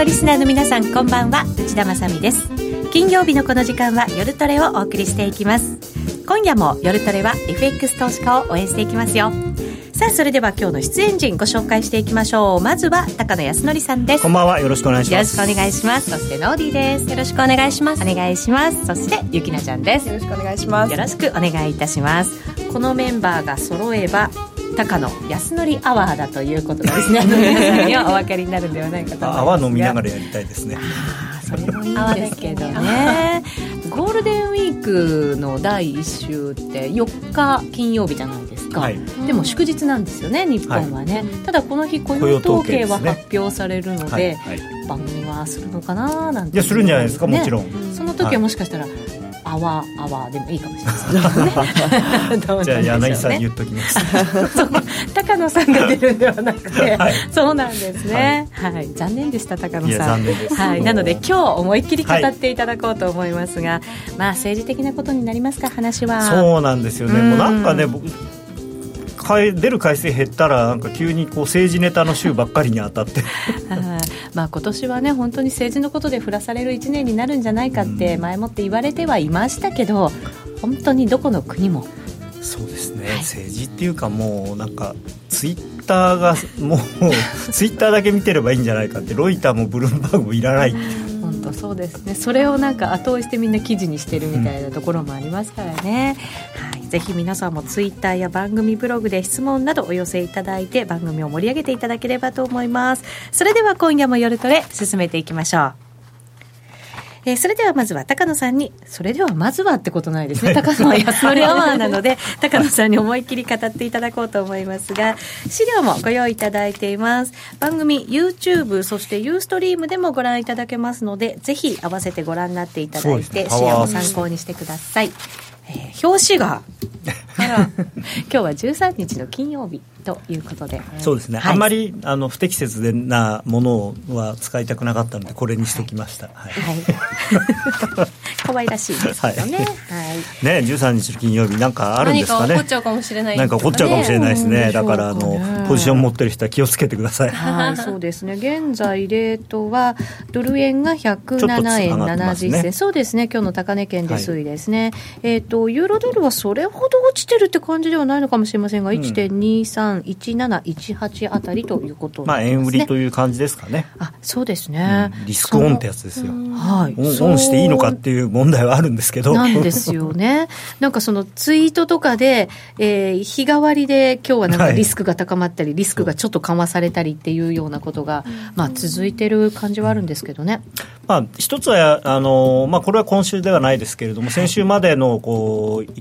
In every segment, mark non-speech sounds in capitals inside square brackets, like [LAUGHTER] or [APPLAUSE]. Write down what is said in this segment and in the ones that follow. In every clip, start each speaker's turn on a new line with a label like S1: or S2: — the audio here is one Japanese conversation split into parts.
S1: のリスナーの皆さんこんばんは。内田まさです。金曜日のこの時間は夜トレをお送りしていきます。今夜も夜トレは FX 投資家を応援していきますよ。さあそれでは今日の出演陣ご紹介していきましょう。まずは高野康則さんです。
S2: こんばんは。よろしくお願いします。
S1: よろしくお願いします。そしてノーディーです。
S3: よろしくお願いします。
S1: お願いします。そしてゆきなちゃんです。
S4: よろしくお願いします。
S1: よろしくお願いいたします。このメンバーが揃えば高野安則アワーだということですね。[LAUGHS] 皆さんにはお分かりになるんではないかと思います
S2: 泡飲みながらやりたいですね。
S1: それもいいんですけどね。ゴールデンウィークの第1週って4日金曜日じゃないですか、はい、でも祝日なんですよね日本はね、はい、ただこの日雇用統計は発表されるので、番組はするのかななんて、ね、
S2: いやするんじゃないですかもちろん、
S1: その時はもしかしたら、アワーアワーでもいいかもしれないですね。[LAUGHS]
S2: じゃあ柳さんに言っときます。[LAUGHS]
S1: 高野さんが出るんではなくて、はい、そうなんですね、はい、はい、残念でした高野さん。はい。なので今日思いっきり語っていただこうと思いますが、はい、まあ政治的なことになりますか話は。
S2: そうなんですよね、もうなんかね僕出る回数減ったらなんか急にこう政治ネタの週ばっかりに当たって。[LAUGHS]
S1: まあ今年はね本当に政治のことで降らされる1年になるんじゃないかって前もって言われてはいましたけど本当にどこの国も。
S2: そうですね、はい、政治っていうかもうなんかツイッターがもうツイッターだけ見てればいいんじゃないかってロイターもブルームバーグもいらない。
S1: 本当そうですね。それをなんか後追いしてみんな記事にしてるみたいなところもありますからね、うん、はい。ぜひ皆さんもツイッターや番組ブログで質問などお寄せいただいて番組を盛り上げていただければと思います。それでは今夜も夜トレ進めていきましょう。えー、それではまずは高野さんに、それではまずはってことないですね。高野は安則アワーなので、[LAUGHS] 高野さんに思いっきり語っていただこうと思いますが、資料もご用意いただいています。番組 YouTube、そしてユーストリームでもご覧いただけますので、ぜひ合わせてご覧になっていただいて、資料も参考にしてください。えー、表紙が [LAUGHS] 今日は13日の金曜日ということで。
S2: そうですね、はい、あんまりあの不適切なものは使いたくなかったのでこれにしときました、はい、
S1: はい、[LAUGHS] 可愛らしいですけどね、はい、
S2: ね13日の金曜日なんかあるんですかね。何
S3: か起こっちゃうかもしれない、
S2: ね、なんか起こっちゃうかもしれないですね、だからあのポジション持ってる人は気をつけてください。
S1: はいそうですね。現在レートはドル円が107円70銭、ね、そうですね。今日の高値圏で推移ですね、えっ、ー、とユーロドルはそれほど落ちてるって感じではないのかもしれませんが、うん、1.231718あたりということ
S2: まあ円売りという感じですかね。
S1: あそうですね、
S2: うん、リスクオンってやつですよ。はい。オンしていいのかっていう問題はあるんですけど。
S1: なんですよね。なんかそのツイートとかで、えー、日替わりで今日はなんかリスクが高まったり、はい、リスクがちょっと緩和されたりっていうようなことが、まあ続いてる感じはあるんですけどね、
S2: まあ、一つはあの、まあ、これは今週ではないですけれども、先週までのこう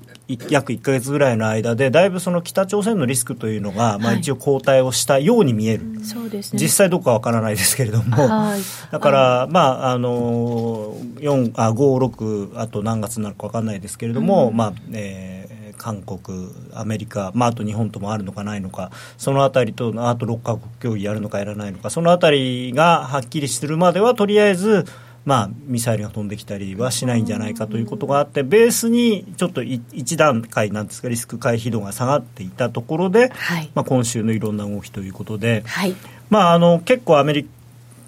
S2: 約1か月ぐらいの間で、だいぶその北朝鮮のリスクというのが、まあ、一応後退をしたように見える、そうですね、実際どこかわからないですけれども、はい、だから、まあ、あの4あ5、6、あと何月になるかわからないですけれども、うん、まあえー韓国、アメリカ、まあ、あと日本ともあるのかないのか、そのあたりと、あと6か国協議やるのかやらないのか、そのあたりがはっきりするまでは、とりあえず、まあ、ミサイルが飛んできたりはしないんじゃないかということがあって、ベースにちょっと一段階なんですか、リスク回避度が下がっていたところで、はい、まあ、今週のいろんな動きということで、はい、まあ、あの結構アメリ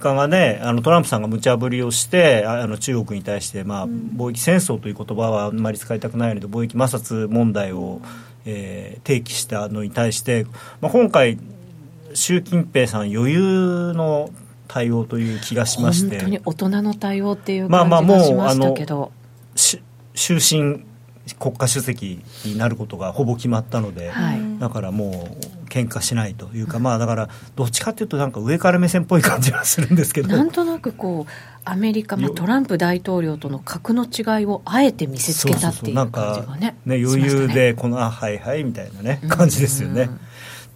S2: カがね、あのトランプさんが無茶ぶりをして、あの中国に対して、まあ、貿易戦争という言葉はあんまり使いたくないので、貿易摩擦問題を、えー、提起したのに対して、まあ、今回、習近平さん、余裕の対応という気がしまして。
S1: 本当に大人の対応っていう感じがしましたけど、まあまあ、も
S2: う終身国家主席になることがほぼ決まったので、はい、だからもう喧嘩しないというか、まあだからどっちかというとなんか上から目線っぽい感じはするんですけど。
S1: なんとなくこうアメリカ、まあ、トランプ大統領との格の違いをあえて見せつけたっていう感じがね
S2: ね余裕でこの、あはいはいみたいなね感じですよね。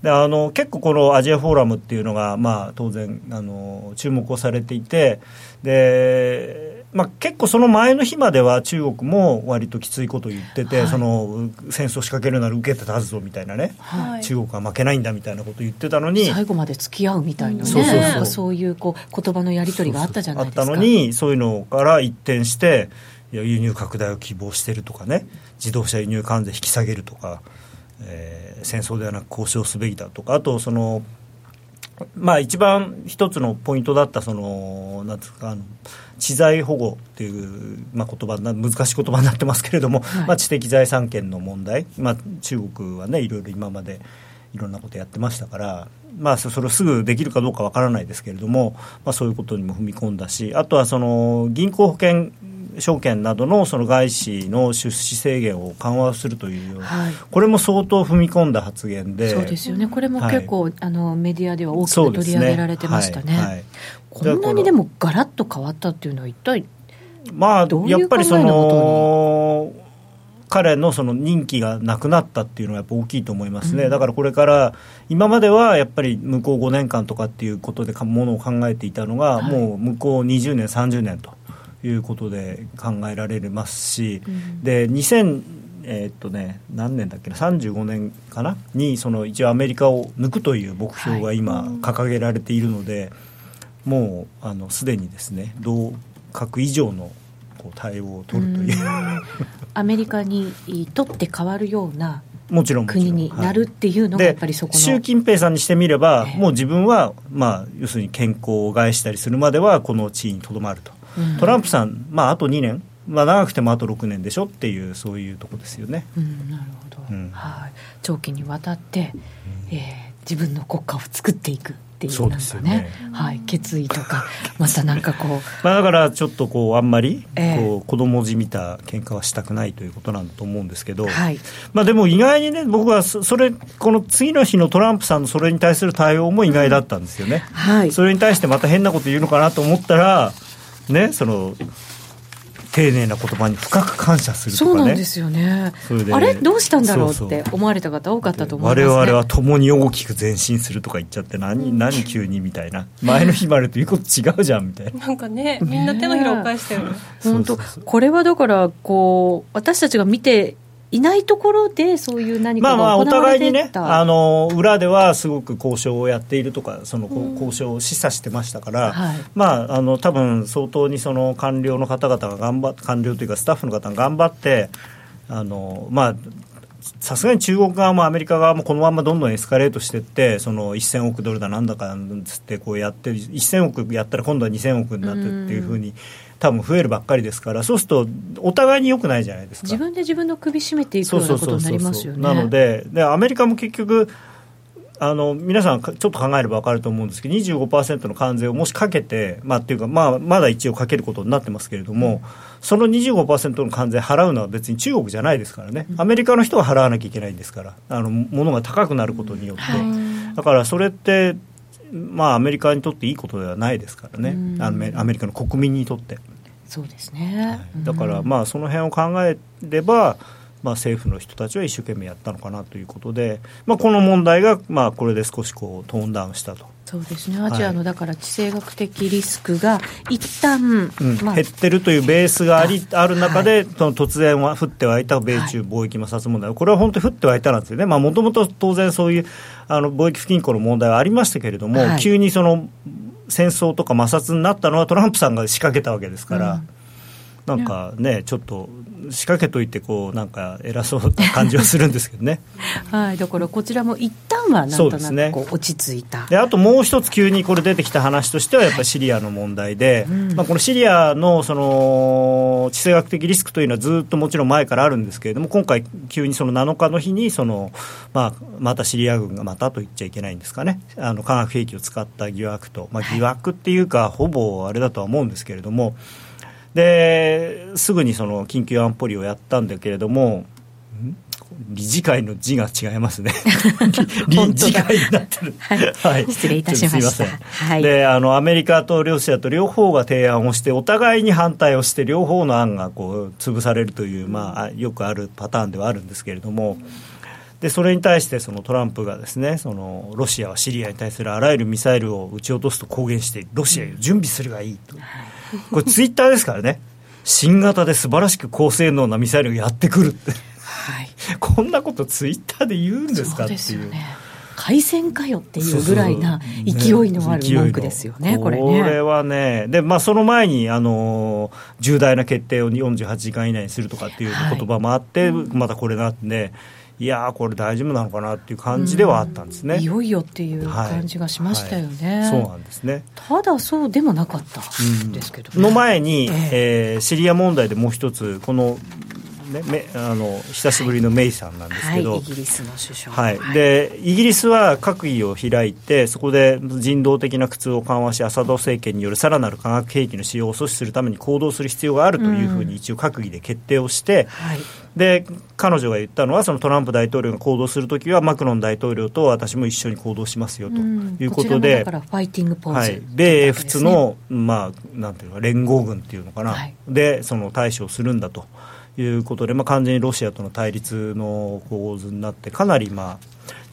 S2: であの結構このアジアフォーラムっていうのが、まあ、当然あの注目をされていてで、まあ、結構その前の日までは中国も割ときついことを言ってて、はい、その戦争仕掛けるなら受けて立つぞみたいなね、はい、中国は負けないんだみたいなことを言ってたのに
S1: 最後まで付き合うみたいな、ね、そうそうそう。そういうこう言葉のやり取りがあったじゃないですか。
S2: あったのにそういうのから一転していや輸入拡大を希望してるとかね。自動車輸入関税引き下げるとか。えー、戦争ではなく交渉すべきだとかあとそのまあ、一番一つのポイントだったそのなんですかあの知財保護っていう、まあ、言葉難しい言葉になってますけれども、はい、まあ、知的財産権の問題、まあ、中国はねいろいろ今までいろんなことやってましたから、まあ、それをすぐできるかどうかわからないですけれども、まあ、そういうことにも踏み込んだしあとはその銀行保険証券などのその外資の出資制限を緩和するという、はい、これも相当踏み込んだ発言で
S1: そうですよね。これも結構、はい、あのメディアでは大きく取り上げられてましたね、ね。はい、こんなにでもガラッと変わったっていうのは一体まあやっぱりその
S2: 彼のその任期がなくなったっていうのはやっぱ大きいと思いますね、うん、だからこれから今まではやっぱり向こう5年間とかっていうことでものを考えていたのが、もう向こう20年30年ということで考えられますし、うん、で2000えー、っとね、何年だっけな35年かな？にその一応アメリカを抜くという目標が今掲げられているので、はい、もうあのすでにですね同格以上のこう対応を取るという。
S1: アメリカにとって変わるような
S2: もちろん
S1: 国になるっていうのがやっぱりそこの、
S2: 習近平さんにしてみれば、もう自分は、まあ、要するに健康を害したりするまではこの地位にとどまるとトランプさん、まあ、あと2年、まあ、長くてもあと6年でしょっていう、そういうとこですよね。
S1: うん、なるほど、うん、はい、長期にわたって、えー、自分の国家を作っていく。っていうなんかね、ね、はい、決意とか [LAUGHS] またなんかこう。
S2: まあだからちょっとこうあんまりこう子供じみた喧嘩はしたくないということなんだと思うんですけど、はい、まあでも意外にね僕はそれこの次の日のトランプさんのそれに対する対応も意外だったんですよね、うん、はい、それに対してまた変なこと言うのかなと思ったらねその丁寧な言葉に深く感謝するとか、ね、
S1: そうなんですよね。あれ？どうしたんだろうって思われた方多かったと思います、ね、
S2: 我々は共に大きく前進するとか言っちゃって何,、うん、何急にみたいな。前の日までということ違うじゃんみたい
S3: な。なんかねみんな手のひらを返してる、ね、
S1: 本当これはだからこう私たちが見ていないところでそういう何かがまあまあお互いにね
S2: あの裏ではすごく交渉をやっているとかその交渉を示唆してましたから、うんはい、まああの多分相当にその官僚の方々が頑張官僚というかスタッフの方が頑張ってあのまあさすがに中国側もアメリカ側もこのままどんどんエスカレートしていってその1000億ドルだなんだかつってこうやって1000億やったら今度は2000億になってっていうふうに多分増えるばっかりですからそうするとお互いによくないじゃないですか。
S1: 自分で自分の首絞めていくようなことになりますよね。
S2: なのででアメリカも結局あの皆さんちょっと考えれば分かると思うんですけど25%の関税をもしかけて、まあ、っていうか、まあ、まだ一応かけることになってますけれども、うん、その25%の関税払うのは別に中国じゃないですからね、アメリカの人が払わなきゃいけないんですからあの物が高くなることによって、だからそれってまあ、アメリカにとっていいことではないですからね、アメリカの国民にとって。
S1: そうですね、はい、
S2: だから、まあ、その辺を考えれば、まあ、政府の人たちは一生懸命やったのかなということで、まあ、この問題が、まあ、これで少しこうトーンダウンしたと。
S1: そうですね。アジアの、だから地政学的リスクが一旦、
S2: うん。まあ、減ってるというベースがありある中で、はい、その突然は降って湧いた米中貿易摩擦問題、はい、これは本当に降って湧いたなんですよね、もともと当然そういうあの貿易不均衡の問題はありましたけれども、はい、急にその戦争とか摩擦になったのはトランプさんが仕掛けたわけですから。うん。なんかね、ちょっと仕掛けといてこうなんか偉そうな感じはするんですけどね。[LAUGHS]
S1: はいだからこちらも一旦はなんとなく落ち着いた。
S2: で、あともう一つ急にこれ出てきた話としてはやっぱりシリアの問題で、はいまあ、このシリアのその地政学的リスクというのはずっともちろん前からあるんですけれども今回急にその7日の日にその、まあ、またシリア軍がまたと言っちゃいけないんですかね。あの化学兵器を使った疑惑と、まあ、疑惑っていうか、ほぼあれだとは思うんですけれども、ですぐにその緊急安保理をやったんだけれども理事会の字が違いますね。[LAUGHS] 理事会になってる、
S1: はい、はい、失礼いたしました。
S2: はい、であのアメリカとロシアと両方が提案をしてお互いに反対をして両方の案がこう潰されるという、まあ、よくあるパターンではあるんですけれども。でそれに対してそのトランプがですねそのロシアはシリアに対するあらゆるミサイルを撃ち落とすと公言してロシアよ準備するがいいと。これツイッターですからね新型で素晴らしく高性能なミサイルがやってくるって、はい、[LAUGHS] こんなことツイッターで言うんですかっていう。ね。
S1: 海鮮かよっていうぐらいな勢いのある文句ですよね、これね。
S2: これはね、でまあ、その前にあの重大な決定を48時間以内にするとかっていう言葉もあって、はい、またこれなんで。いやこれ大丈夫なのかなっていう感じではあったんですね、
S1: いよいよっていう感じがしましたよね、はい。
S2: はい、そうなんですね。
S1: ただそうでもなかったん。ですけど、
S2: ね、の前に、えー、えー、シリア問題でもう一つこのね、めあの久しぶりのメイさんなんですけど、
S1: はい、イギリスの首相、
S2: はい、でイギリスは閣議を開いてそこで人道的な苦痛を緩和しアサド政権によるさらなる化学兵器の使用を阻止するために行動する必要があるというふうに一応閣議で決定をして、うんはい、で彼女が言ったのはそのトランプ大統領が行動するときはマクロン大統領と私も一緒に行動しますよということで、
S1: うん、ファイティングポーズ、はい、
S2: 米仏の、まあ、なんていうか連合軍っていうのかな、はい、でその対処をするんだと。いうことで、まあ、完全にロシアとの対立の構図になって、かなり、まあ、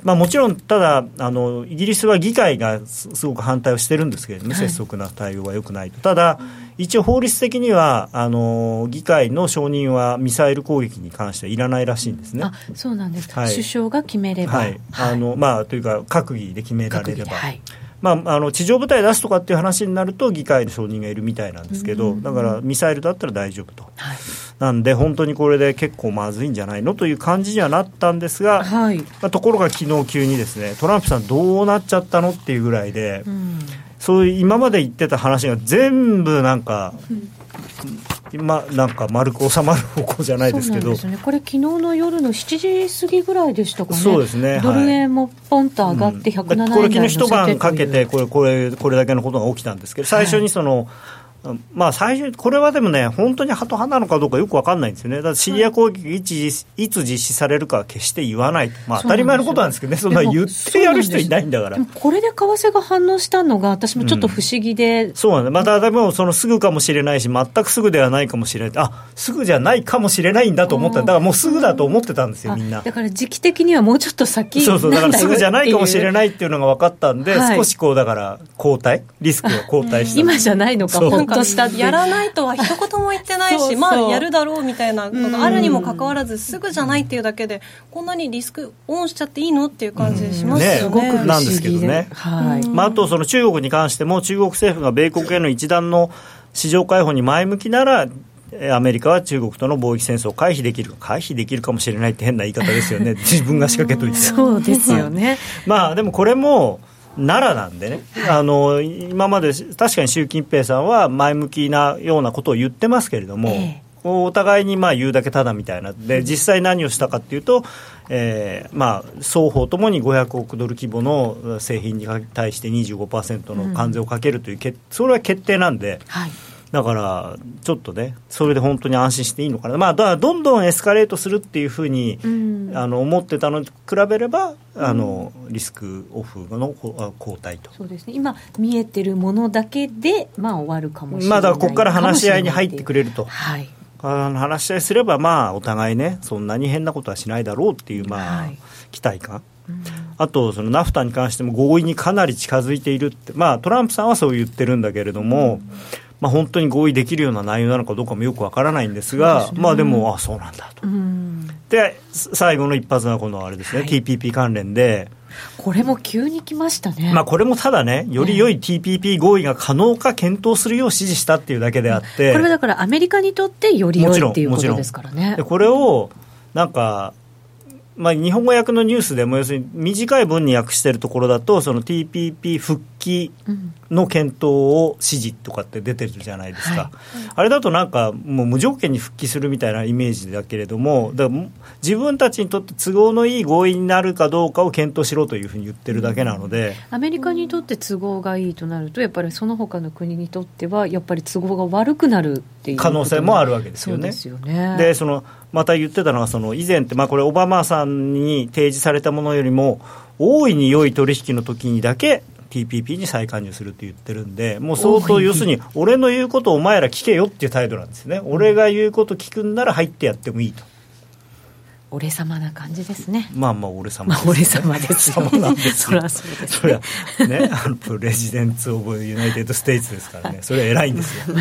S2: まあ、もちろん、ただあの、イギリスは議会がすごく反対をしてるんですけれども、はい、拙速な対応はよくないと、ただ、一応、法律的にはあの議会の承認はミサイル攻撃に関してはいらないらしいんですね。あ
S1: そうなんです。か、はい、首相が決めれば。
S2: はい。あのまあ、というか、閣議で決められれば。まあ、あの地上部隊出すとかっていう話になると議会の承認がいるみたいなんですけど、だからミサイルだったら大丈夫と、はい、なんで本当にこれで結構まずいんじゃないのという感じにはなったんですが、はい、まあ、ところが昨日急にですねトランプさんどうなっちゃったのっていうぐらいで、うん、そういう今まで言ってた話が全部なんか、うん。今なんか丸く収まる方向じゃないですけど、
S1: ね、これ昨日の夜の7時過ぎぐらいでしたかね。
S2: そうですね
S1: ドル円もポンと上がって107円台、うん、
S2: これ昨日一晩かけてこれこれこれだけのことが起きたんですけど最初にその、はいまあ、最初これはでもね、本当にハト派なのかどうかよく分かんないんですよね、だからシリア攻撃いつ、いつ実施されるかは決して言わない、まあ、当たり前のことなんですけどね、そんな言ってやる人いないんだから。
S1: これで為替が反応したのが、私もちょっと不思議で、
S2: うん、そうなんだ、またでもそのすぐかもしれないし、全くすぐではないかもしれない、あすぐじゃないかもしれないんだと思った、だからもうすぐだと思ってたんですよ、みんな。
S1: だから時期的にはもうちょっと先
S2: そうそう、だからすぐじゃないかもしれないっていうのが分かったんで、はい、少しこう、だから後退、リスクを後退した。
S1: 今じゃないのか、とした
S3: やらないとは一言も言ってないし [LAUGHS] まあやるだろうみたいなことがあるにもかかわらずすぐじゃないっていうだけでこんなにリスクオンしちゃっていいのっていう感じしますよね。すごく
S2: なんで。すけどね、はい。まあ、あとその中国に関しても中国政府が米国への一段の市場開放に前向きならアメリカは中国との貿易戦争を回避できる回避できるかもしれないって変な言い方ですよね。[LAUGHS] 自分が仕掛けといて。
S1: そうですよね、[LAUGHS]
S2: まあでもこれも奈良なんでね、あの今まで確かに習近平さんは前向きなようなことを言ってますけれども、えー、お互いにまあ言うだけただみたいな、で実際何をしたかっていうと、えーまあ、双方ともに500億ドル規模の製品に対して25%の関税をかけるという、うん、それは決定なんで。はいだから、ちょっとね、それで本当に安心していいのかな、まあ、だどんどんエスカレートするっていうふうに、ん、あの思ってたのと比べれば、あのリスクオフの後退と。
S1: そうですね、今、見えてるものだけで、まあ、終わるかもしれない
S2: まあ、だからここから話し合いに入ってくれると。はい。話し合いすれば、まあ、お互いね、そんなに変なことはしないだろうっていう、まあ、はい、期待感。あと、そのナフタに関しても合意にかなり近づいているって、まあ、トランプさんはそう言ってるんだけれども、うんまあ、本当に合意できるような内容なのかどうかもよくわからないんですが、まあ、でも、あそうなんだと。で、最後の一発はこのあれですね、はい、TPP 関連で。
S1: これも急に来ましたね、
S2: まあ、これもただね、より良い TPP 合意が可能か検討するよう指示したっていうだけであって、
S1: これはだからアメリカにとってより良いっていうことですからね。
S2: これをなんかまあ、日本語訳のニュースでも要するに短い文に訳しているところだとその TPP 復帰の検討を指示とかって出てるじゃないですか、はい、あれだとなんかもう無条件に復帰するみたいなイメージだけれどもだ自分たちにとって都合のいい合意になるかどうかを検討しろというふうに言ってるだけなので、
S1: アメリカにとって都合がいいとなるとやっぱりその他の国にとってはやっぱり都合が悪くなるっていう
S2: 可能性もあるわけですよね。
S1: ですよね。
S2: でそのまた言ってたのはその以前って、まあ、これオバマさんに提示されたものよりも大いに良い取引の時にだけ TPP に再加入するって言ってるんで、もう相当、要するに、俺の言うことをお前ら聞けよっていう態度なんですよね、俺が言うこと聞くんなら入ってやってもいいと。
S1: 俺様な感じですね。
S2: まあまあ俺様
S1: です、ね、まあ俺様です
S2: よ。様なんです。
S1: そりゃそうです、ね。そりゃ
S2: ね、あのプレジデンツオブユナイテッドステイツですからね。それは偉いんですよ。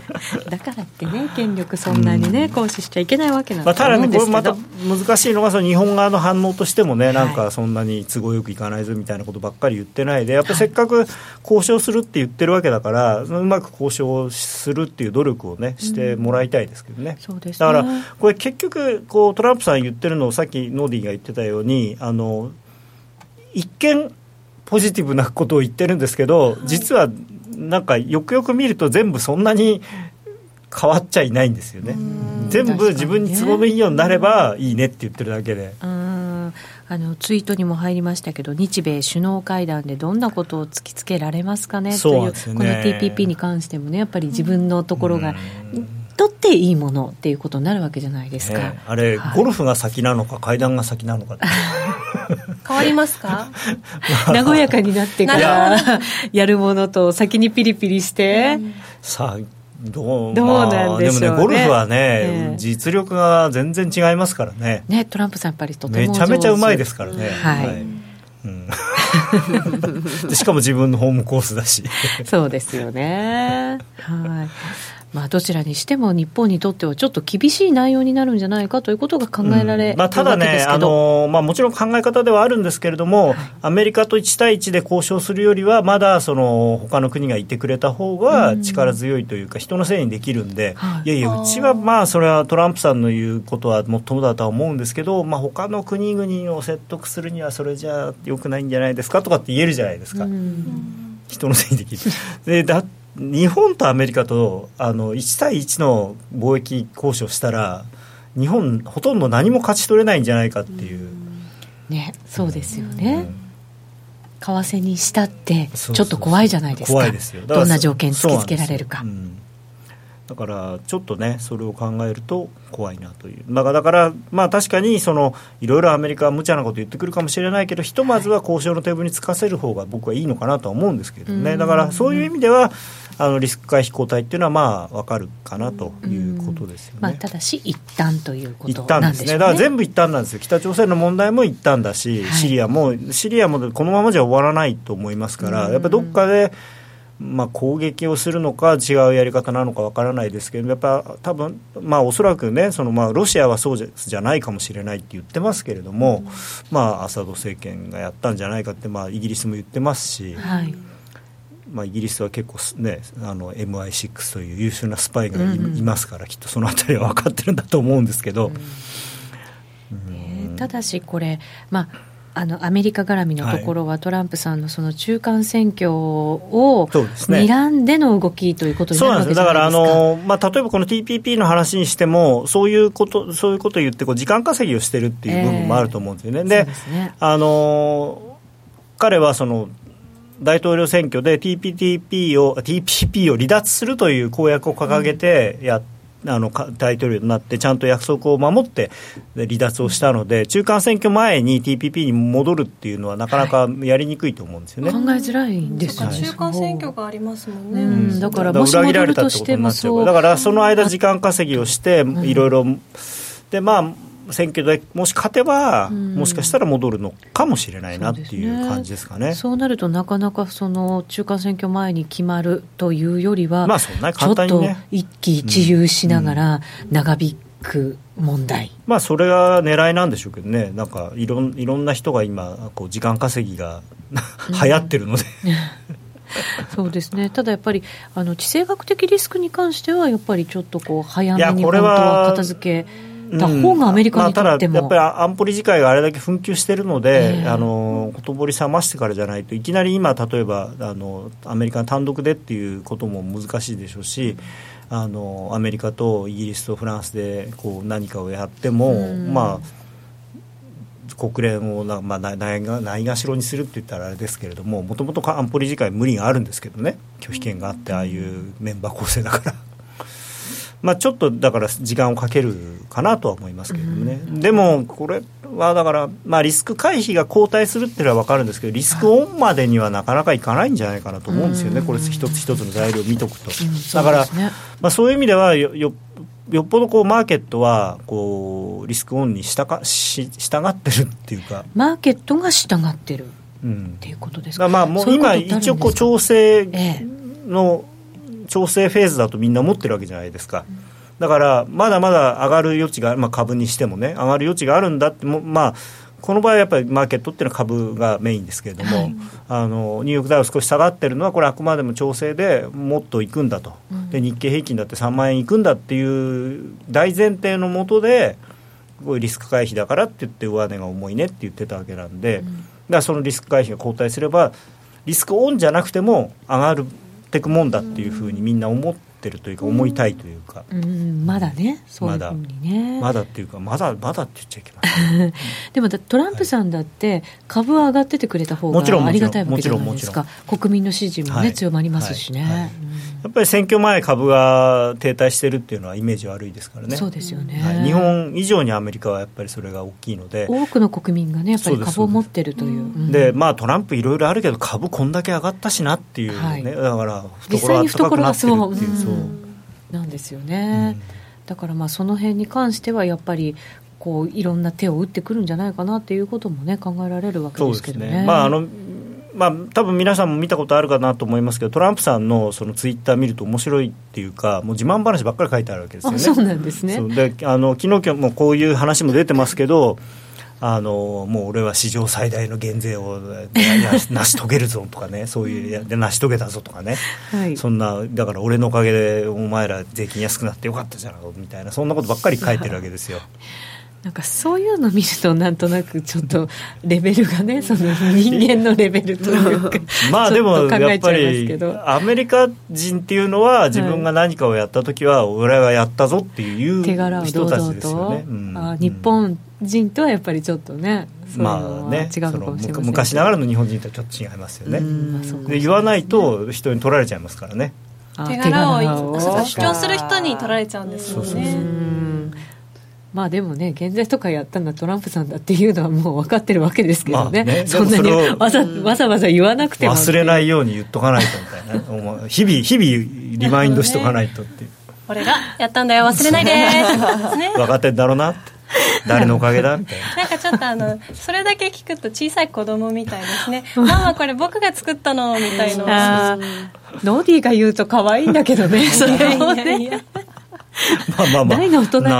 S2: [LAUGHS]
S1: だからってね、権力そんなにね、行使しちゃいけないわけなん
S2: まあ、ただね、これ
S1: ま
S2: また難しいのが、その日本側の反応としてもね、なんかそんなに都合よくいかないぞみたいなことばっかり言ってないで、やっぱりせっかく交渉するって言ってるわけだから、うまく交渉するっていう努力をね、してもらいたいですけどね。
S1: そうですね。
S2: だから、これ、結局こう、トランプさん言ってるのを、さっきノーディーが言ってたように、あの一見、ポジティブなことを言ってるんですけど、実はなんかよくよく見ると、全部そんなに変わっちゃいないんですよね。全部自分に都合のいいようになればいいねって言ってるだけで。
S1: うん。あのツイートにも入りましたけど日米首脳会談でどんなことを突きつけられますかね？というこの
S2: ね
S1: TPP に関してもねやっぱり自分のところが取っていいものっていうことになるわけじゃないですか、
S2: ねあれ、
S1: はい。
S2: ゴルフが先なのか階段が先なのかって。
S3: 変わりますか？[LAUGHS]
S1: 和やかになってか
S3: な
S1: らや。[LAUGHS] るものと先にピリピリして、
S2: さあどう
S1: どうなんでしょうね。
S2: まあでもねゴルフはね、
S1: ええ。
S2: 実力が全然違いますからね。
S1: ね、トランプさんやっぱりとても
S2: めちゃめちゃうまい
S1: で
S2: ですからね、
S1: はい。
S2: うん。[LAUGHS] でしかも自分のホームコースだし。
S1: そうですよね。はい。まあ、どちらにしても日本にとってはちょっと厳しい内容になるんじゃないかということが考えられる
S2: まあ、ただね、あのまあ、もちろん考え方ではあるんですけれども、アメリカと1対1で交渉するよりは、まだその他の国がいてくれた方が力強いというか、人のせいにできるんで、
S1: はい。
S2: いやいや、うちはまあそれはトランプさんの言うことはもっともだとは思うんですけど、まあ他の国々を説得するには、それじゃよくないんじゃないですかとかって言えるじゃないですか。
S1: うん。
S2: 人のせいにできる。でだ日本とアメリカとあの1対1の貿易交渉したら日本ほとんど何も勝ち取れないんじゃないかっていう、
S1: ね、そうですよね。
S2: うん。
S1: 為替にしたって
S2: そうそう
S1: ちょっと怖いじゃないですか。
S2: 怖いですよ。
S1: どんな条件突きつけられるか。
S2: そう。なんですようんだからちょっとねそれを考えると怖いなという、まあ、だからまあ確かにそのいろいろアメリカは無茶なこと言ってくるかもしれないけどひとまずは交渉のテーブルにつかせる方が僕はいいのかなとは思うんですけど
S1: うん。
S2: ねだからそういう意味ではあのリスク回避交代っていうのはまあ分かるかなということですよね。
S1: まあ、ただし一旦というこ
S2: 一
S1: と
S2: ね、
S1: ですね。
S2: だから全部一旦なんですよ、北朝鮮の問題も一旦だし、
S1: はい。
S2: シリアも、シリアもこのままじゃ終わらないと思いますから、
S1: うん。
S2: やっぱりどっかで、まあ、攻撃をするのか、違うやり方なのかわからないですけど、やっぱ多分まあおそらくね、そのまあロシアはそうじゃないかもしれないって言ってますけれども、まあ、アサド政権がやったんじゃないかって、まあ、イギリスも言ってますし。
S1: はい。
S2: まあ、イギリスは結構すね、あの MI6 という優秀なスパイがい,、
S1: うんうん
S2: ますから、きっとそのあたりは分かってるんだと思うんですけど、
S1: ねただしこれ、まあ、あのアメリカ絡みのところは、トランプさんのその中間選挙を睨んでの動きということになるわけじゃないですか。
S2: からあの、まあ、例えばこの TPP の話にしても、そういうことそういうことを言ってこう、時間稼ぎをしてるっていう部分もあると思うんですよね。
S1: そう
S2: で
S1: ね
S2: あの彼はその大統領選挙で TPP を TPP を離脱するという公約を掲げてやっあのか大統領になってちゃんと約束を守ってで離脱をしたので中間選挙前に TPP に戻るっていうのはなかなかやりにくいと思うんですよね。
S1: 考えづらいんですよね。
S3: 中間選挙がありますもんね、
S1: うん。だから
S2: だ
S1: もし
S2: 裏切られたっ
S1: 戻るとしてもそうう
S2: だからその間時間稼ぎをしていろいろでまあ選挙でもし勝てば、
S1: ん
S2: もしかしたら戻るのかもしれないなって
S1: そうですね
S2: いう感じですかね。
S1: そうなるとなかなかその中間選挙前に決まるというよりは、
S2: まあそんなに
S1: ちょっと一喜一憂しながら長引く問題。
S2: まあそれが狙いなんでしょうけどね、なんかいろんいろんな人が今、こう時間稼ぎが流行ってるので、[LAUGHS]
S1: そうですね。ただやっぱりあの地政学的リスクに関してはやっぱりちょっとこう早めに本当
S2: は
S1: 片付けた方がアメリカにとっても、
S2: まあ、ただやっぱり安保理事会があれだけ紛糾してるので、
S1: ええ
S2: あのほとぼり冷ましてからじゃないといきなり今例えばあのアメリカの単独でっていうことも難しいでしょうし。あのアメリカとイギリスとフランスでこう何かをやっても、
S1: うん
S2: まあ、国連をな、まあ、ないないがないがしろにするって言ったらあれですけれどももともと安保理事会無理があるんですけどね拒否権があってああいうメンバー構成だから。まあ、ちょっとだから時間をかけるかなとは思いますけれどもね、でもこれはだから、まあ、リスク回避が後退するっていうのは分かるんですけど、リスクオンまでにはなかなかいかないんじゃないかなと思うんですよね、これ、一つ一つの材料を見とくと。だから、
S1: そうですね。
S2: まあ、そういう意味ではよよよっぽどこうマーケットはこうリスクオンにしたかし従ってるっていうか。
S1: マーケットが従ってるっ
S2: うん
S1: ていうことですか。
S2: だからまあもう今一応こう調整
S1: ええ。
S2: の調整フェーズだとみんな思ってるわけじゃないですか。だからまだまだ上がる余地が、まあ、株にしてもね上がる余地があるんだってもまあこの場合はやっぱりマーケットっていうのは株がメインですけれども、はい、あのニューヨークダウ少し下がってるのはこれあくまでも調整でもっといくんだと、うん、で日経平均だって3万円いくんだっていう大前提のもとでこうリスク回避だからって言って上値が重いねって言ってたわけなんで、うん、だからそのリスク回避が後退すればリスクオンじゃなくても上がるってくもんだっていうふうにみんな思って。ってるというか思いたいというか、
S1: うん、まだねそういうふうにね。
S2: まだ。っていうかまだまだって言っちゃいけま
S1: せんでもトランプさんだって株は上がっててくれた方がありがたいわけじゃないですか。国民の支持もね、はい、強まりますしね、はい。はい、や
S2: っぱり選挙前株が停滞してるっていうのはイメージ悪いですからね。
S1: そうですよね、
S2: 日本以上にアメリカはやっぱりそれが大きいので。
S1: 多くの国民がねやっぱり株を持ってるという、
S2: でまあトランプいろいろあるけど株こんだけ上がったしなっていうね、だから懐が高くなってるっていう、そう
S1: なんですよね、うん、だからまあその辺に関してはやっぱりこういろんな手を打ってくるんじゃないかなということもね考えられるわけですけどね。ね。まああの
S2: まあ、多分皆さんも見たことあるかなと思いますけどトランプさんのそのツイッター見ると面白いっていうかもう自慢話ばっかり書いてあるわけですよね。
S1: そうなんですね。
S2: であの昨日もこういう話も出てますけどあのもう俺は史上最大の減税を [LAUGHS] 成し遂げるぞとかねそういうで成し遂げたぞとかね、はい、そんなだから俺のおかげでお前ら税金安くなってよかったじゃんみたいなそんなことばっかり書いてるわけですよ。
S1: なんかそういうの見るとなんとなくちょっとレベルがねその人間のレベルというか [LAUGHS]
S2: まあでもやっぱりアメリカ人っていうのは自分が何かをやった時は俺はやったぞっていう人たちですよね。
S1: あ日本人とはやっぱりちょっとね
S2: まあね違うかもしれません昔ながらの日本人とはちょっと違いますよね。で言わないと人に取られちゃいますからね。
S3: 手柄を主張する人に取られちゃうんですよね。
S1: まあでもね、減税とかやったのはトランプさんだっていうのはもう分かってるわけですけどね、まあね、そんなにわざわざわざ言わなくても
S2: 忘れないように言っとかないとみたいな、[LAUGHS] 日々、日々リマインドしとかないとっていう。
S3: 俺がやったんだよ、忘れないで
S2: ね、[LAUGHS] 分かってんだろうなって。[LAUGHS] 誰のおかげだ？みたいな。
S3: なんかちょっとあのそれだけ聞くと小さい子供みたいですね。ママこれ僕が作ったの？みたいな。
S1: ノディが言うと可愛いんだけどね。[LAUGHS] それもね
S2: まあまあまあ、大
S1: の大人
S2: が、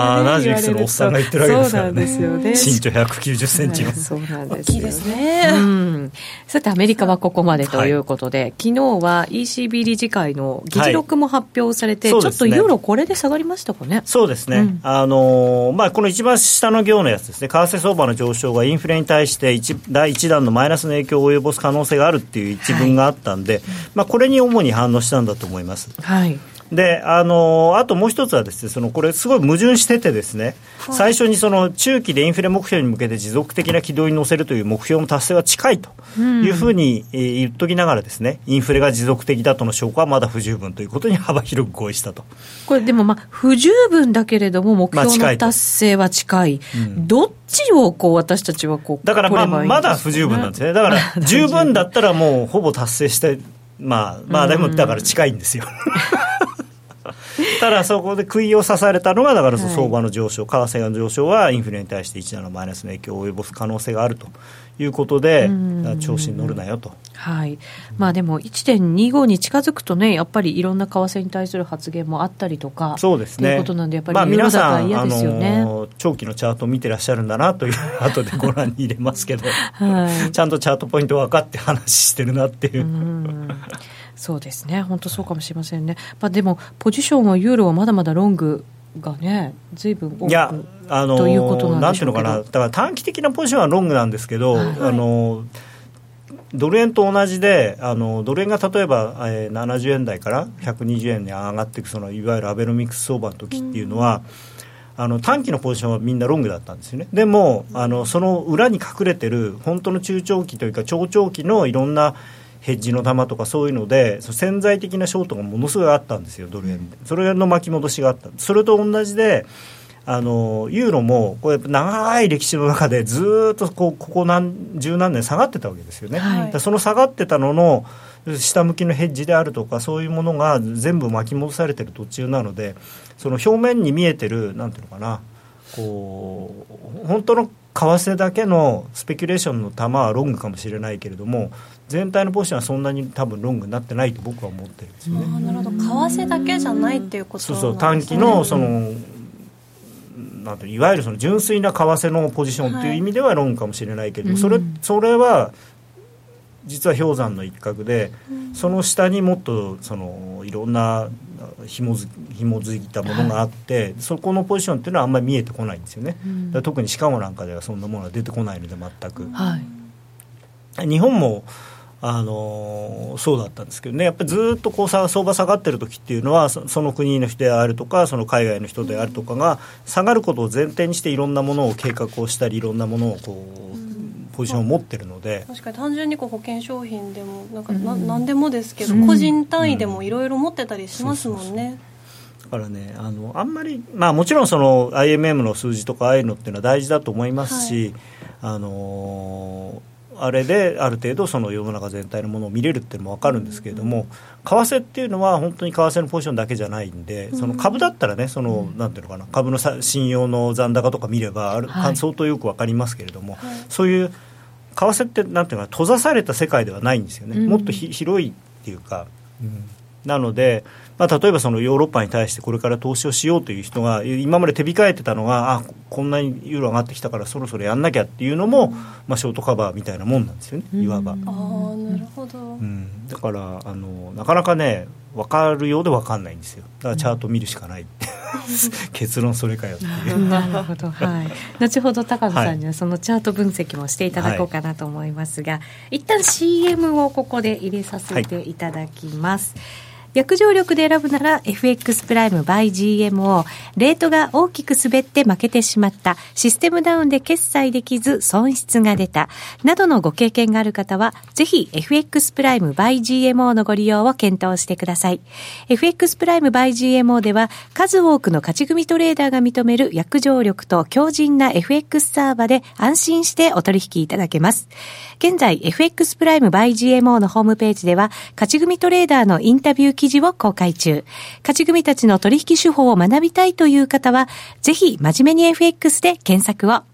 S2: ね、70いくつのおっさんが言ってるわけですから
S1: ね。そうなんですよね。
S2: 身長190センチの。
S1: そうなんです大きいですね。うん。さて、アメリカはここまでということで、はい、昨日は ECB 理事会の議事録も発表されて、はい、ちょっとユーロこれで下がりましたかね。
S2: そうですね。うん、あのー、まあ、この一番下の行のやつですね、為替相場の上昇がインフレに対して一第一弾のマイナスの影響を及ぼす可能性があるっていう一文があったんで、はい、まあ、これに主に反応したんだと思います。
S1: はい。
S2: であのあともう一つはですねそのこれすごい矛盾しててですね、はい、最初にその中期でインフレ目標に向けて持続的な軌道に乗せるという目標の達成は近いというふうに、えー、言っときながらですねインフレが持続的だとの証拠はまだ不十分ということに幅広く合意したと。
S1: これでもまあ不十分だけれども目標の達成は近い、まあ、い。どっちをこう私たちはこう
S2: だからまあまだ不十分なんですね。だから十分だったらもうほぼ達成してまあまあでもだから近いんですよ [LAUGHS] ただそこで杭を刺されたのがだから相場の上昇、為替の上昇はインフレに対して一段のマイナスの影響を及ぼす可能性があるということで、調子に乗るなよと。
S1: はい、まあでも1.25に近づくとね、やっぱりいろんな為替に対する発言もあったりとか、
S2: そうですね。
S1: ということなんで、やっぱりユーロ高嫌ですよね、
S2: あの長期のチャートを見てらっしゃるんだなという、後でご覧に入れますけど、はい、[LAUGHS] ちゃんとチャートポイント分かって話してるなっていう。う
S1: そうですね、本当そうかもしれませんね。まあ、でも、ポジションはユーロはまだまだロングがね、ずいぶん多くいや、あのー、ということなん
S2: なんていうのかな、だから短期的なポジションはロングなんですけど、はい、あのドル円と同じで、あのドル円が例えば、えー、70円台から120円に上がっていく、そのいわゆるアベノミクス相場の時っていうのは、うん、あの短期のポジションはみんなロングだったんですよね、でもあのその裏に隠れてる、本当の中長期というか、長長期のいろんなヘッジの玉とかそういうので潜在的なショートがものすごいあったんですよドル円で。それの巻き戻しがあった。それと同じであのユーロもこれ長い歴史の中でずっとこうここ何十何年下がってたわけですよね、はい、その下がってたのの下向きのヘッジであるとかそういうものが全部巻き戻されてる途中なのでその表面に見えてるなんていうのかなこう本当の為替だけのスペキュレーションの球はロングかもしれないけれども全体のポジションはそんなに多分ロングになってないと僕は思ってるんですよね。
S3: なるほど。為替だけじゃないっていうこと、
S2: ね、そうそう。短期のその、なんていわゆるその純粋な為替のポジションっていう意味ではロングかもしれないけれども、はい、それそれは実は氷山の一角で、うん、その下にもっとそのいろんな紐づ紐づいたものがあって、はい、そこのポジションっていうのはあんまり見えてこないんですよね、うん、特にシカゴなんかではそんなものは出てこないので全く、はい、日本もあのそうだったんですけどね。やっぱりずっとこう相場下がってる時っていうのはその国の人であるとかその海外の人であるとかが下がることを前提にしていろんなものを計画をしたりいろんなものをこうポジションを持ってるので。
S3: 確かに単純にこう保険商品でもなんかな、ん、何でもですけど、個人単位でもいろいろ持ってたりしますもんね。
S2: だからねあのあんまり、まあ、もちろんその IMM の数字とかああいうのっていうのは大事だと思いますし、はい、あのーあれである程度その世の中全体のものを見れるっていうのも分かるんですけれども、為替っていうのは本当に為替のポジションだけじゃないんで、その株だったらねその、なんていうのかな株の信用の残高とか見ればある、はい、相当よく分かりますけれども、はい、そういう為替ってなんていうか閉ざされた世界ではないんですよね、もっと広いっていうか、うん、なのでまあ、例えばそのヨーロッパに対してこれから投資をしようという人が今まで手控えてたのがあこんなにユーロ上がってきたからそろそろやんなきゃっていうのも、まあ、ショートカバーみたいなもんなんですよねいわば、あ
S3: なるほど、う
S2: ん、だからあのなかなかね分かるようで分かんないんですよ。だからチャート見るしかない、[LAUGHS] 結論それかよっていう。
S1: なるほど、はい、後ほど高野さんにはそのチャート分析もしていただこうかなと思いますが、はい、一旦 CM をここで入れさせていただきます、はい約定力で選ぶなら FX プライム by GMO。レートが大きく滑って負けてしまった。システムダウンで決済できず損失が出た。などのご経験がある方は、ぜひ FX プライム by GMO のご利用を検討してください。FX プライム by GMO では、数多くの勝ち組トレーダーが認める約定力と強靭な FX サーバで安心してお取引いただけます。現在、FX プライム by GMO のホームページでは、勝ち組トレーダーのインタビュー記事を公開中。勝ち組たちの取引手法を学びたいという方は、ぜひ真面目に FX で検索を。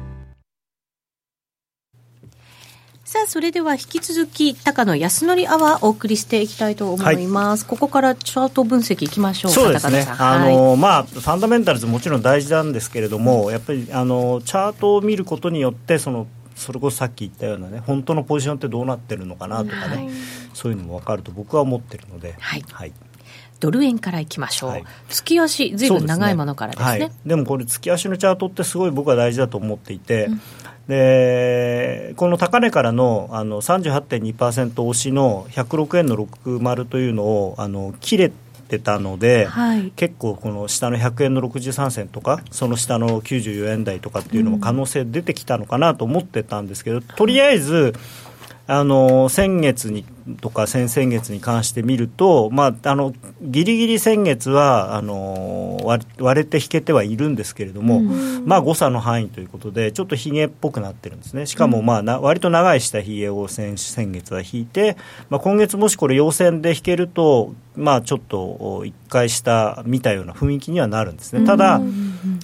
S1: さあ、それでは引き続き、高野康則アワーお送りしていきたいと思います。はい、ここからチャート分析いきましょう。
S2: そうですね。あの、はい、まあ、ファンダメンタルズもちろん大事なんですけれども、やっぱり、あの、チャートを見ることによって、その、それこそさっき言ったようなね、本当のポジションってどうなってるのかなとかね、はい、そういうのも分かると僕は思ってるので。はい。はい。
S1: ドル円からいきましょう、はい、月足、ずいぶん長いものからですね、ね。はい、
S2: でもこれ、月足のチャートってすごい僕は大事だと思っていて、うん、でこの高値からのあの38.2%押しの106円の60というのをあの切れてたので、はい、結構この下の100円の63銭とかその下の94円台とかっていうのも可能性出てきたのかなと思ってたんですけど、とりあえずあの先月にとか先々月に関して見ると、まあ、あのギリギリ先月はあの割割れて引けてはいるんですけれども、うん、まあ、誤差の範囲ということで、ちょっとひげっぽくなってるんですね、しかも、まあ、な割と長い下ひげを先先月は引いて、まあ、今月もしこれ、陽線で引けると、まあ、ちょっと一回下見たような雰囲気にはなるんですね。ただ、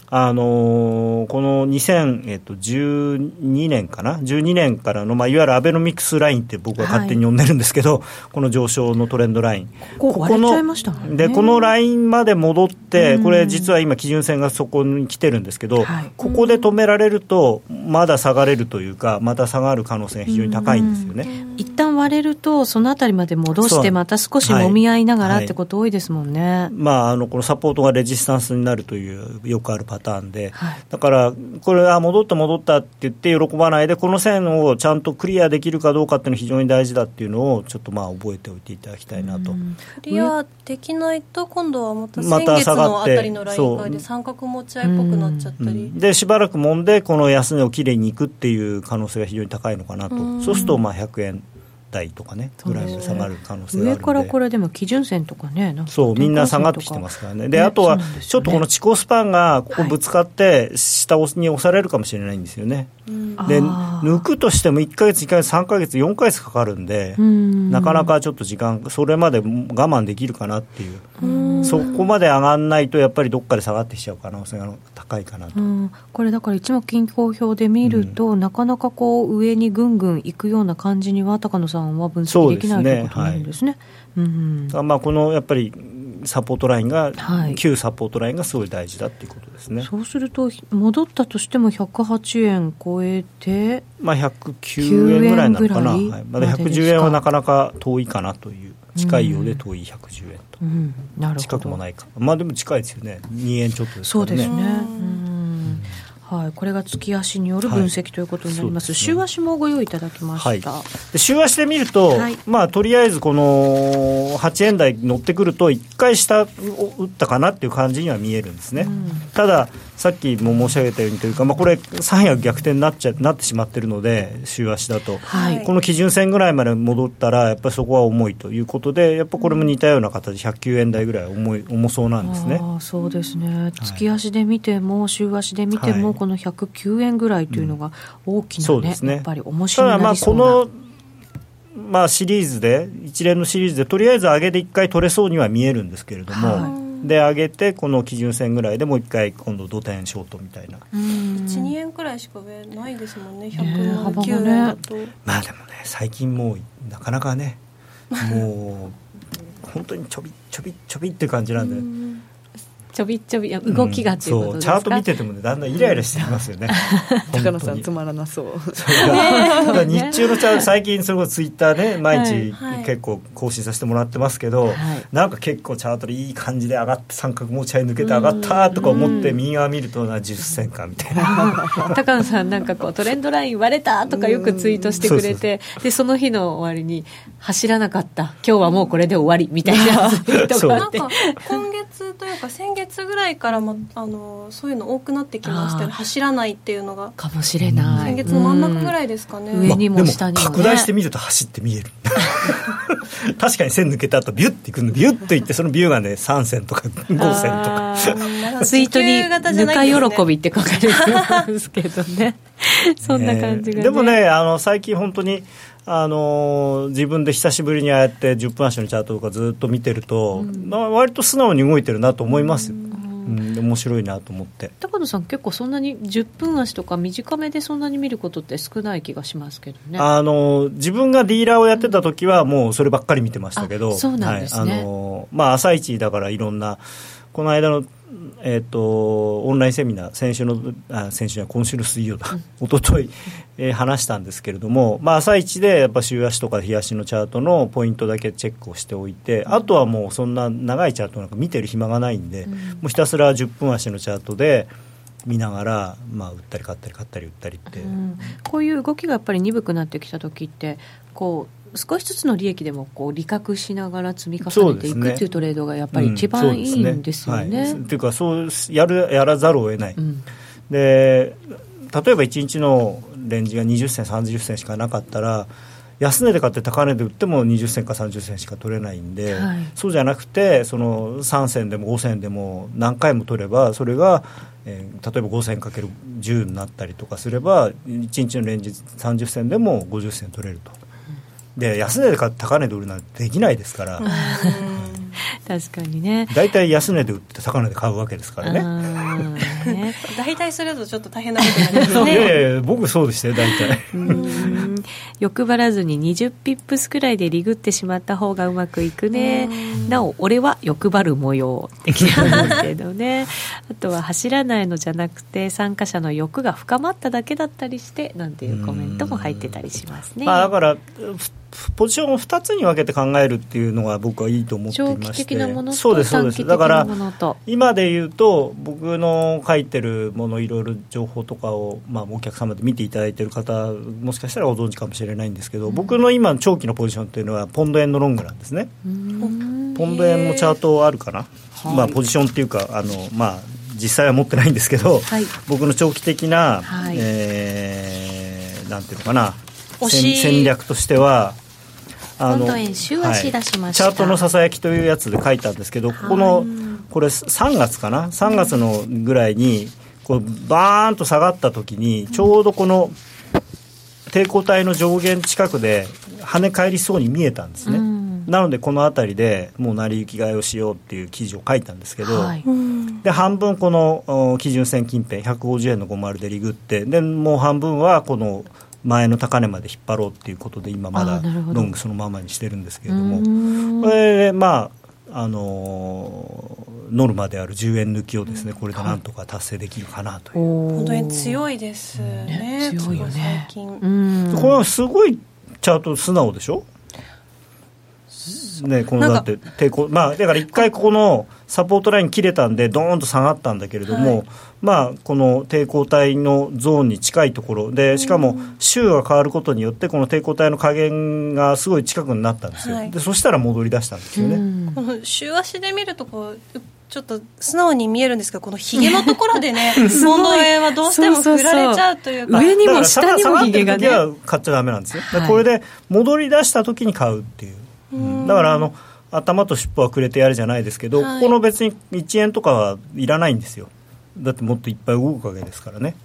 S2: あのー、この2012年かな、12年からの、まあ、いわゆるアベノミクスラインって僕は勝手に呼んでるんですけど、はい、この上昇のトレンドライン、
S1: ここの、ね、
S2: でこのラインまで戻って、これ、実は今、基準線がそこに来てるんですけど、はい、ここで止められると、まだ下がれるというか、また下がる可能性が非常に高いんですよね。
S1: 一旦割れると、そのあたりまで戻して、また少しもみ合いながらってこと多いですもんね。
S2: はい、まあ、あのこのサポートがレジスタンスになるというよくあるパターンで、はい、だからこれは戻った戻ったって言って喜ばないでこの線をちゃんとクリアできるかどうかっていうのは非常に大事だっていうのをちょっとまあ覚えておいていただきたいなと。
S3: クリアできないと今度はまた先月のあたりのライン外で三角持ち合いっぽくなっちゃったり、
S2: でしばらくもんでこの安値をきれいにいくっていう可能性が非常に高いのかなと。そうするとまあ100円台とかねぐらいで下がる可能性がある
S1: 上からこれでも基準線とかね
S2: そうみんな下がってきてますからね。で、ね、あとはちょっとこの地高スパンがここぶつかって下に押されるかもしれないんですよね、はい、で抜くとしても1か月1か月3か月4か月かかるんでなかなかちょっと時間それまで我慢できるかなっていう。そこまで上がらないとやっぱりどっかで下がってきちゃう可能性が高いかなと。
S1: これだから一目均衡表で見ると、うん、なかなかこう上にぐんぐんいくような感じには高野さんは分析できないということなんですね。
S2: うん、まあこのやっぱりサポートラインが、はい、旧サポートラインがすごい大事だっていうことですね。
S1: そうすると戻ったとしても108円超えて
S2: まあ109円ぐらいなのかな、はい、まだ110円はなかなか遠いかなという近いようで遠い110円と、うん、なるほど。近くもないか。まあでも近いですよね。2円ちょっとですからね。そうですね、うん
S1: はい、これが月足による分析ということになります、はい、週足もご用意いただきました、はい、
S2: で週足で見ると、はい、まあ、とりあえずこの8円台乗ってくると、1回下を打ったかなっていう感じには見えるんですね、うん、ただ、さっきも申し上げたようにというか、まあ、これ、三役逆転になっちゃなってしまってるので、週足だと、この基準線ぐらいまで戻ったら、やっぱりそこは重いということで、やっぱこれも似たような形、109円台ぐらい重い重そうなんですね。
S1: あそうですね。月足で見ても、週足で見ても、この109円ぐらいというのが大きな、ね、うん、ね。やっぱり面白いただまあこの
S2: まあ、シリーズで一連のシリーズでとりあえず上げで1回取れそうには見えるんですけれども、はい、で上げてこの基準線ぐらいでもう1回今度土点ショートみたいな。
S3: 12円くらいしか上ないですもんね。109円だと、ね、
S2: まあでもね最近もうなかなかねもう本当にちょびちょびちょびっていう感じなんで。
S1: ちょびちょび動きがっていうことですか、
S2: うん、チャート見ててもねだんだんイライラしてきますよね、[LAUGHS]
S1: 高野さんつまらなそう。
S2: 日中のチャート最近それこそツイッターね毎日結構更新させてもらってますけど、はい、なんか結構チャートでいい感じで上がって三角持ち合い抜けて上がったとか思って右側見るとな10銭かみたいな。[LAUGHS]
S1: 高野さんなんかこうトレンドライン割れたとかよくツイートしてくれてでその日の終わりに走らなかった。今日はもうこれで終わりみたいなツイートがあって。
S3: 今月というか先月月ぐらいからもあのそういうの多くなってきましたね。走らないっていうのが。
S1: かもしれな
S3: い。先月の真ん中ぐらいですかね、
S1: 上にも下にも、
S2: ね、拡大してみると走って見える。[LAUGHS] 確かに線抜けた後ビュッていくのビュッといってそのビューがね3線とか5線
S1: とか。[LAUGHS] ツイートに「ぬか喜び」って書かれてるんですけどね [LAUGHS] そんな感じが、ね、
S2: でもねあの最近本当にあの自分で久しぶりにああやって10分足のチャートとかずっと見てると、うん、まあ、割と素直に動いてるなと思います、うん、面白いなと思って。
S1: 高野さん結構そんなに10分足とか短めでそんなに見ることって少ない気がしますけどね。
S2: あの自分がディーラーをやってた時はもうそればっかり見てましたけど、
S1: そうなんですね、はい、あの
S2: まあ朝一だからいろんなこの間のえーと、オンラインセミナー先週のあ先週は今週の水曜だ、うん、一昨日、えー、話したんですけれども、まあ、朝一でやっぱ週足とか日足のチャートのポイントだけチェックをしておいて、うん、あとはもうそんな長いチャートなんか見てる暇がないんで、うん、もうひたすら10分足のチャートで見ながら、まあ、売ったり買ったり買ったり売ったりって、
S1: こういう動きがやっぱり鈍くなってきた時ってこう少しずつの利益でもこう利確しながら積み重ねていくっていうトレードがやっぱり一番いいんですよね。
S2: っていうかそうやるやらざるを得ない。うん、で例えば1日のレンジが20銭30銭しかなかったら安値で買って高値で売っても20銭か30銭しか取れないんで、はい、そうじゃなくてその3銭でも5銭でも何回も取ればそれが、えー、例えば5銭かける10になったりとかすれば1日のレンジ30銭でも50銭取れると。で安値で買って高値で売るなんてできないですから。[LAUGHS]
S1: 確かにね。
S2: 大体安値で売って高値で買うわけですからね。
S3: ね。[LAUGHS] 大体するとちょっと大変なことになりますね。[LAUGHS] い
S2: やいや僕そうでしたよ大体。
S1: 欲張らずに20ピップスくらいでリグってしまった方がうまくいくね。なお俺は欲張る模様ってきたんですけどね。あとは走らないのじゃなくて参加者の欲が深まっただけだったりしてなんていうコメントも入ってたりしますね、
S2: まあ、だからポジションを2つに分けて考えるっていうのが僕はいいと思っていま
S1: して的なもの
S2: そうですそうです。だから今で言うと僕の書いてるものいろいろ情報とかを、まあ、お客様で見ていただいてる方もしかしたらご存知かもしれないんですけど、うん、僕の今長期のポジションっていうのはポンド円のロングなんですね。ポンド円のチャートあるかな、まあ、ポジションっていうかあの、まあ、実際は持ってないんですけど、はい、僕の長期的な、はい、えー、なんていうのかな？戦略としては
S1: あの、はい、チャ
S2: ートのささやきというやつで書いたんですけど、ここの、これ3月かな、3月のぐらいに、こうバーンと下がった時に、ちょうどこの抵抗体の上限近くで跳ね返りそうに見えたんですね。なのでこの辺りでもう成り行き買いをしようっていう記事を書いたんですけど、はい、で半分この基準線近辺150円の50でリグってでもう半分はこの前の高値まで引っ張ろうっていうことで今まだロングそのままにしてるんですけれども。これまああのノルマである10円抜きをですねこれでなんとか達成できるかなという、
S3: 本当に強いですね、
S1: 強いよね。
S2: 最近これはすごいチャート素直でしょ？ね、このだって抵抗まあだから一回ここのサポートライン切れたんでどーンと下がったんだけれども、はい、まあこの抵抗体のゾーンに近いところでしかも週が変わることによってこの抵抗体の加減がすごい近くになったんですよ、はい、でそしたら戻り出したんですよね、
S3: この週足で見るとこうちょっと素直に見えるんですけどこのひげのところでね本土円はどうしても振られちゃうというか。
S1: 上にも下にもひげがね。
S2: は買っちゃダメなんですよ、はい、これで戻り出した時に買うっていう。だからあの頭と尻尾はくれてやるじゃないですけど、はい、ここの別に1円とかはいらないんですよだってもっといっぱい動くわけですからね。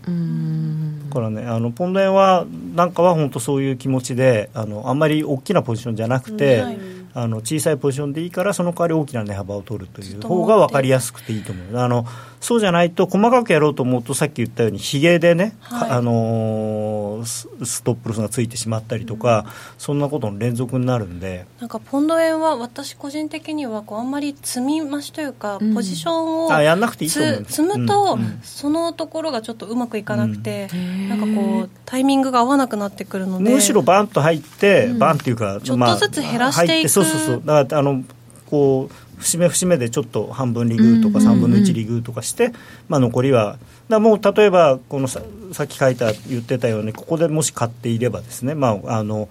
S2: だからねあのポンド円はなんかは本当そういう気持ちであのあんまり大きなポジションじゃなくて、はいあの小さいポジションでいいからその代わり大きな値幅を取るという方が分かりやすくていいと思う。あのそうじゃないと細かくやろうと思うとさっき言ったようにひげでね、はい、あのストップロスがついてしまったりとか、うん、そんなことの連続になるんで。
S3: なんかポンド円は私個人的にはこうあんまり積み増しというか、うん、ポジションをあやんなくていいと思うん積むと、うんそのところがちょっとうまくいかなくて、なんかこうタイミングが合わなくなってくるので
S2: むしろバンと入って、バンっていうか
S3: ちょっとずつ減らしていく、
S2: そうそうそう。だからあのこう節目節目でちょっと半分リグとか3分の1リグとかして、まあ、残りはだもう例えばこのささっき書いた言ってたようにここでもし買っていればですね、まあ、あの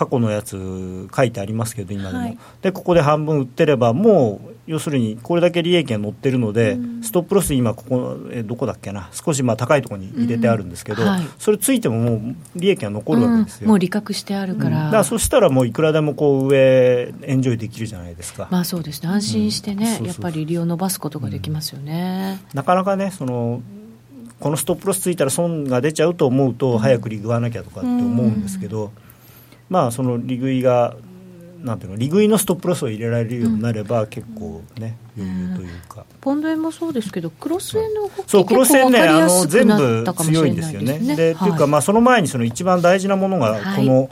S2: 過去のやつ書いてありますけど今でも、はい、でここで半分売ってればもう要するにこれだけ利益が乗ってるので、うん、ストップロス今ここえどこだっけな？少しまあ高いところに入れてあるんですけど、うん。はい、それついてももう利益が残るわけですよ、
S1: うん、もう利確してあるから、
S2: だからそしたらもういくらでもこう上エンジョイできるじゃないですか。
S1: まあそうですね。安心してね、やっぱり利を伸ばすことができますよね、
S2: なかなかねそのこのストップロスついたら損が出ちゃうと思うと、早く利食わなきゃとかって思うんですけど、まあその利食いがなんていうの利食いのストップロスを入れられるようになれば、結構ね余裕というか、
S1: ポンド円もそうですけどクロス円の
S2: そうクロス円ねあの全部強いんですよね。で、はい、っていうかまあその前にその一番大事なものがこの、はい、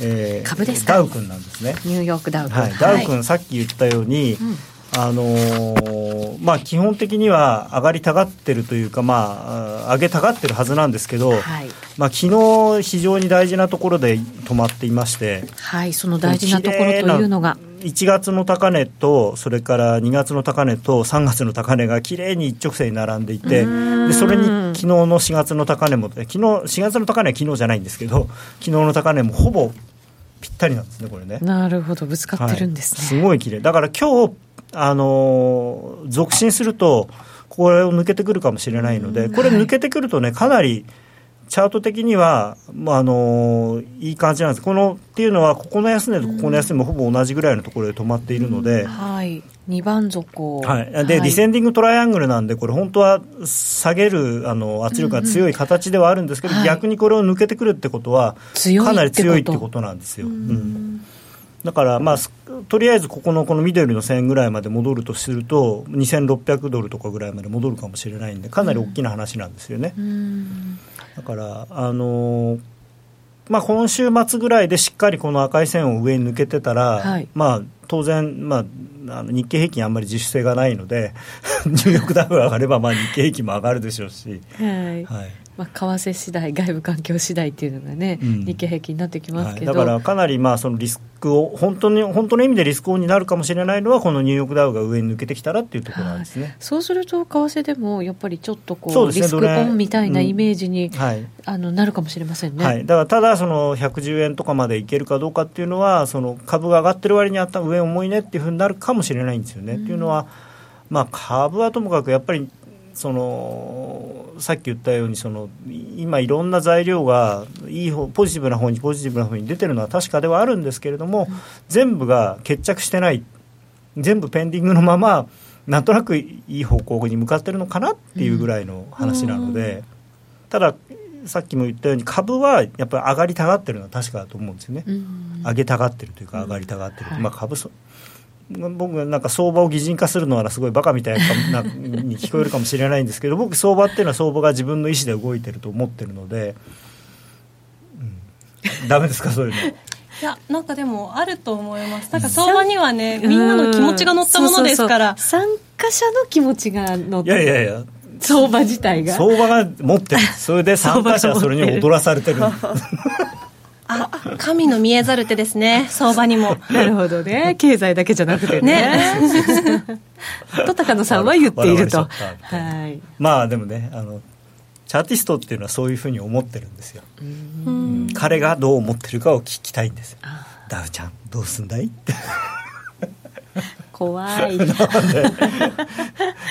S1: えー、株です
S2: ダウ君なんですね。
S1: ニューヨークダウ君、
S2: はい、ダウ君、さっき言ったように、うんあのー、まあ、基本的には上がりたがってるというか、まあ、上げたがってるはずなんですけど、はい、まあ昨日非常に大事なところで止まっていまして、
S1: はい、その大事なところというのが。
S2: 1月の高値と、それから2月の高値と3月の高値がきれいに一直線に並んでいて、でそれに昨日の4月の高値も、昨日4月の高値は昨日じゃないんですけど、昨日の高値もほぼぴったりなんですね、これね。
S1: なるほど、ぶつかってるんですね。はい、
S2: すごい綺麗だから今日あの続進すると、これを抜けてくるかもしれないので、これ抜けてくるとね、かなりチャート的には、まあ、あのいい感じなんです。このっていうのはここの安値とここの安値もほぼ同じぐらいのところで止まっているので、
S1: はい。2番底、
S2: はい、で、はい、ディセンディングトライアングルなんでこれ本当は下げるあの圧力が強い形ではあるんですけど、うんうん、逆にこれを抜けてくるってことはかなり強いってことなんですよ。うんだから、まあ、とりあえずここのこの緑の線ぐらいまで戻るとすると2600ドルとかぐらいまで戻るかもしれないんでかなり大きな話なんですよね。だからあのーまあ、今週末ぐらいでしっかりこの赤い線を上に抜けてたら、はい、まあ、当然、まあ、あの日経平均あんまり自主性がないので [LAUGHS] ニューヨークダウが上がればまあ日経平均も上がるでしょうし。はい、はい
S1: まあ、為替次第外部環境次第っていうのがね、うん、日経平均になってきますけど、
S2: はい、だからかなりまあそのリスクを本当に本当の意味でリスクオンになるかもしれないのはこのニューヨークダウが上に抜けてきたらっていうところなんですね、はい、
S1: そうすると為替でもやっぱりちょっとこう、ね、リスクオンみたいなイメージに、うん。はい、あのなるかもしれませんね、
S2: はい、だからただその110円とかまでいけるかどうかっていうのはその株が上がってる割にあった上重いねっていうふうになるかもしれないんですよね、うん、っていうのはまあ株はともかくやっぱりそのさっき言ったようにその今いろんな材料がいい方ポジティブな方にポジティブな方に出てるのは確かではあるんですけれども、うん、全部が決着してない全部ペンディングのままなんとなくいい方向に向かってるのかなっていうぐらいの話なので、うん、たださっきも言ったように株はやっぱり上がりたがってるのは確かだと思うんですよね、うん、上げたがってるというか上がりたがってる、はい、まあ株僕なんか相場を擬人化するのはすごいバカみたいなに聞こえるかもしれないんですけど僕相場っていうのは相場が自分の意思で動いてると思ってるので、うん、ダメですかそういうの。
S3: いやなんかでもあると思います。なんか相場にはねみんなの気持ちが乗ったものですから。
S1: 参加者の気持ちが乗って
S2: いやいやいや。
S1: 相場自体が。
S2: 相場が持ってる。それで参加者はそれに踊らされてる [LAUGHS] [LAUGHS]
S3: あ神の見えざる手ですね。相場にも。[LAUGHS]
S1: なるほどね。経済だけじゃなくてね。と高野さんは言っていると。
S2: はい、まあでもねあのチャーティストっていうのはそういうふうに思ってるんですよ、うん、彼がどう思ってるかを聞きたいんです。ダウちゃんどうすんだいって
S1: 怖い。[LAUGHS]
S2: だか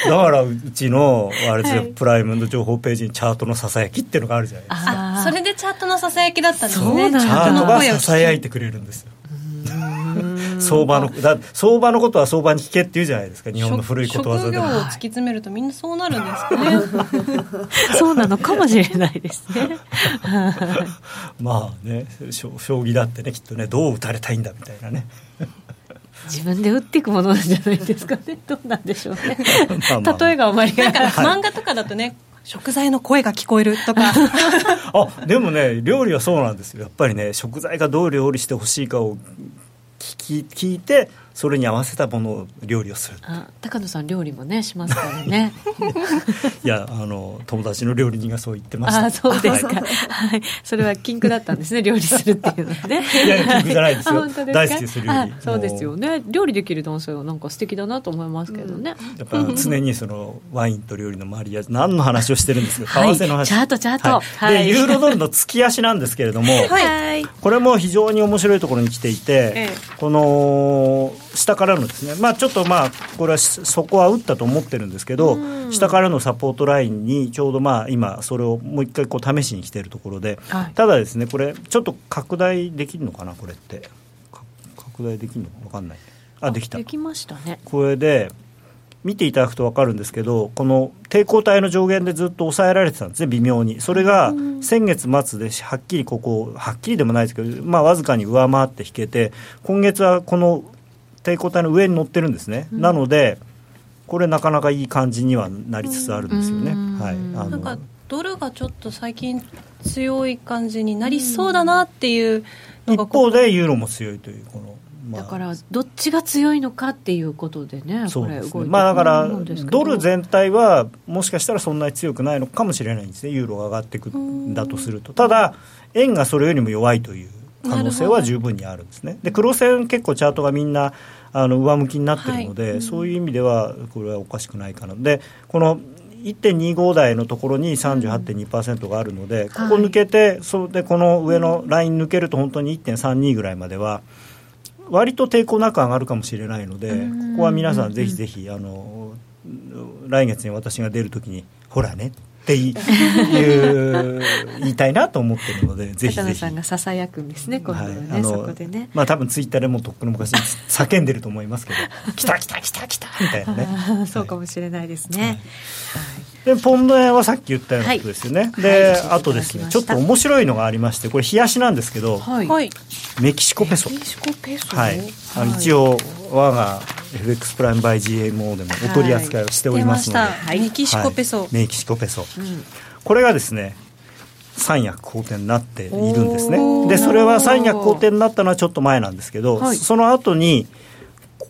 S2: らうちのあれですよ、はい、プライムの情報ページにチャートのささやきっていうのがあるじゃないですか。
S3: それでチャートのささやきだったんですね。チ
S2: ャートがささやいてくれるんですよ。相場のだ相場のことは相場に聞けって言うじゃないですか日本の古いことわざ
S3: で。職業を突き詰めるとみんなそうなるんですかね
S1: そうなのかもしれないですね。[LAUGHS]
S2: まあね将棋だってねきっとねどう打たれたいんだみたいなね
S1: 自分で打っていくものなんじゃないですかね。[LAUGHS] どうなんでしょうね。まあ、まあ、例えがあまり
S3: なんか漫画とかだとね食材の声が聞こえるとか。[LAUGHS]
S2: あでもね料理はそうなんですよ。やっぱりね食材がどう料理してほしいかを聞き聞いてそれに合わせたものを料理をする。
S1: あ高野さん料理もねしますからね。[LAUGHS]
S2: いやあの友達の料理人がそう言ってました。
S1: あそうですか、はい、それは禁句だったんですね [LAUGHS] 料理するっていうのはね。
S2: いや禁句じゃないですよ。大好きです料理。
S1: そうですよね。料理できる男性はなんか素敵だなと思いますけどね、
S2: うん、やっぱ常にそのワインと料理のマリア何の話をしてるんですか？為替の話、
S1: チャートチャート、
S2: はい、でユーロドルの月足なんですけれども、はい、これも非常に面白いところに来ていて、ええ、この下からのですね、まあ、ちょっとまあこれは底は打ったと思ってるんですけど、下からのサポートラインにちょうどまあ今それをもう一回こう試しに来ているところで、はい、ただですねこれちょっと拡大できるのかなこれって。拡大できるのか分かんない。あできた。
S1: できましたね。
S2: これで見ていただくと分かるんですけどこの抵抗体の上限でずっと抑えられてたんですね微妙に。それが先月末ではっきりここはっきりでもないですけど、まあ、わずかに上回って引けて今月はこの抵抗体の上に乗ってるんですね、うん、なのでこれなかなかいい感じにはなりつつあるんですよね、はい、
S3: あなんかドルがちょっと最近強い感じになりそうだなっていう
S2: 一方でユーロも強いというこの
S1: まあ、だからどっちが強いのかっていうことでね、
S2: そうですね。まあ、だから、ドル全体はもしかしたらそんなに強くないのかもしれないんですね、ユーロが上がっていくんだとすると、ただ、円がそれよりも弱いという可能性は十分にあるんですね。で黒線結構チャートがみんなあの上向きになってるので、はい、そういう意味ではこれはおかしくないかな。でこの1.25台のところに38.2%があるので、ここ抜けて、それでこの上のライン抜けると本当に1.32ぐらいまでは割と抵抗なく上がるかもしれないので、ここは皆さんぜひぜひあの来月に私が出るときにほらねっていう言いたいなと思ってるので [LAUGHS] ぜひぜひ。
S1: さんがささやくんですね今度はね、はい、そこでね。
S2: まあ多分ツイッターでもとっくの昔叫んでると思いますけど「[LAUGHS] 来た来た来た来た」みたいなね。[LAUGHS]
S1: そうかもしれないですね、はい、はい
S2: でポンド円はさっき言ったようなことですよね、はい、で、はい、あとですねちょっと面白いのがありましてこれ冷やしなんですけど、はい、メキシコペソ。
S1: メキシコペソ？
S2: はい、あの一応我が FX プライムバイ GMO でもお取り扱いをしておりますので、
S3: はい、メキシコペソ、
S2: メキシコペソ、うん、これがですね三役好転になっているんですね。でそれは三役好転になったのはちょっと前なんですけど、その後に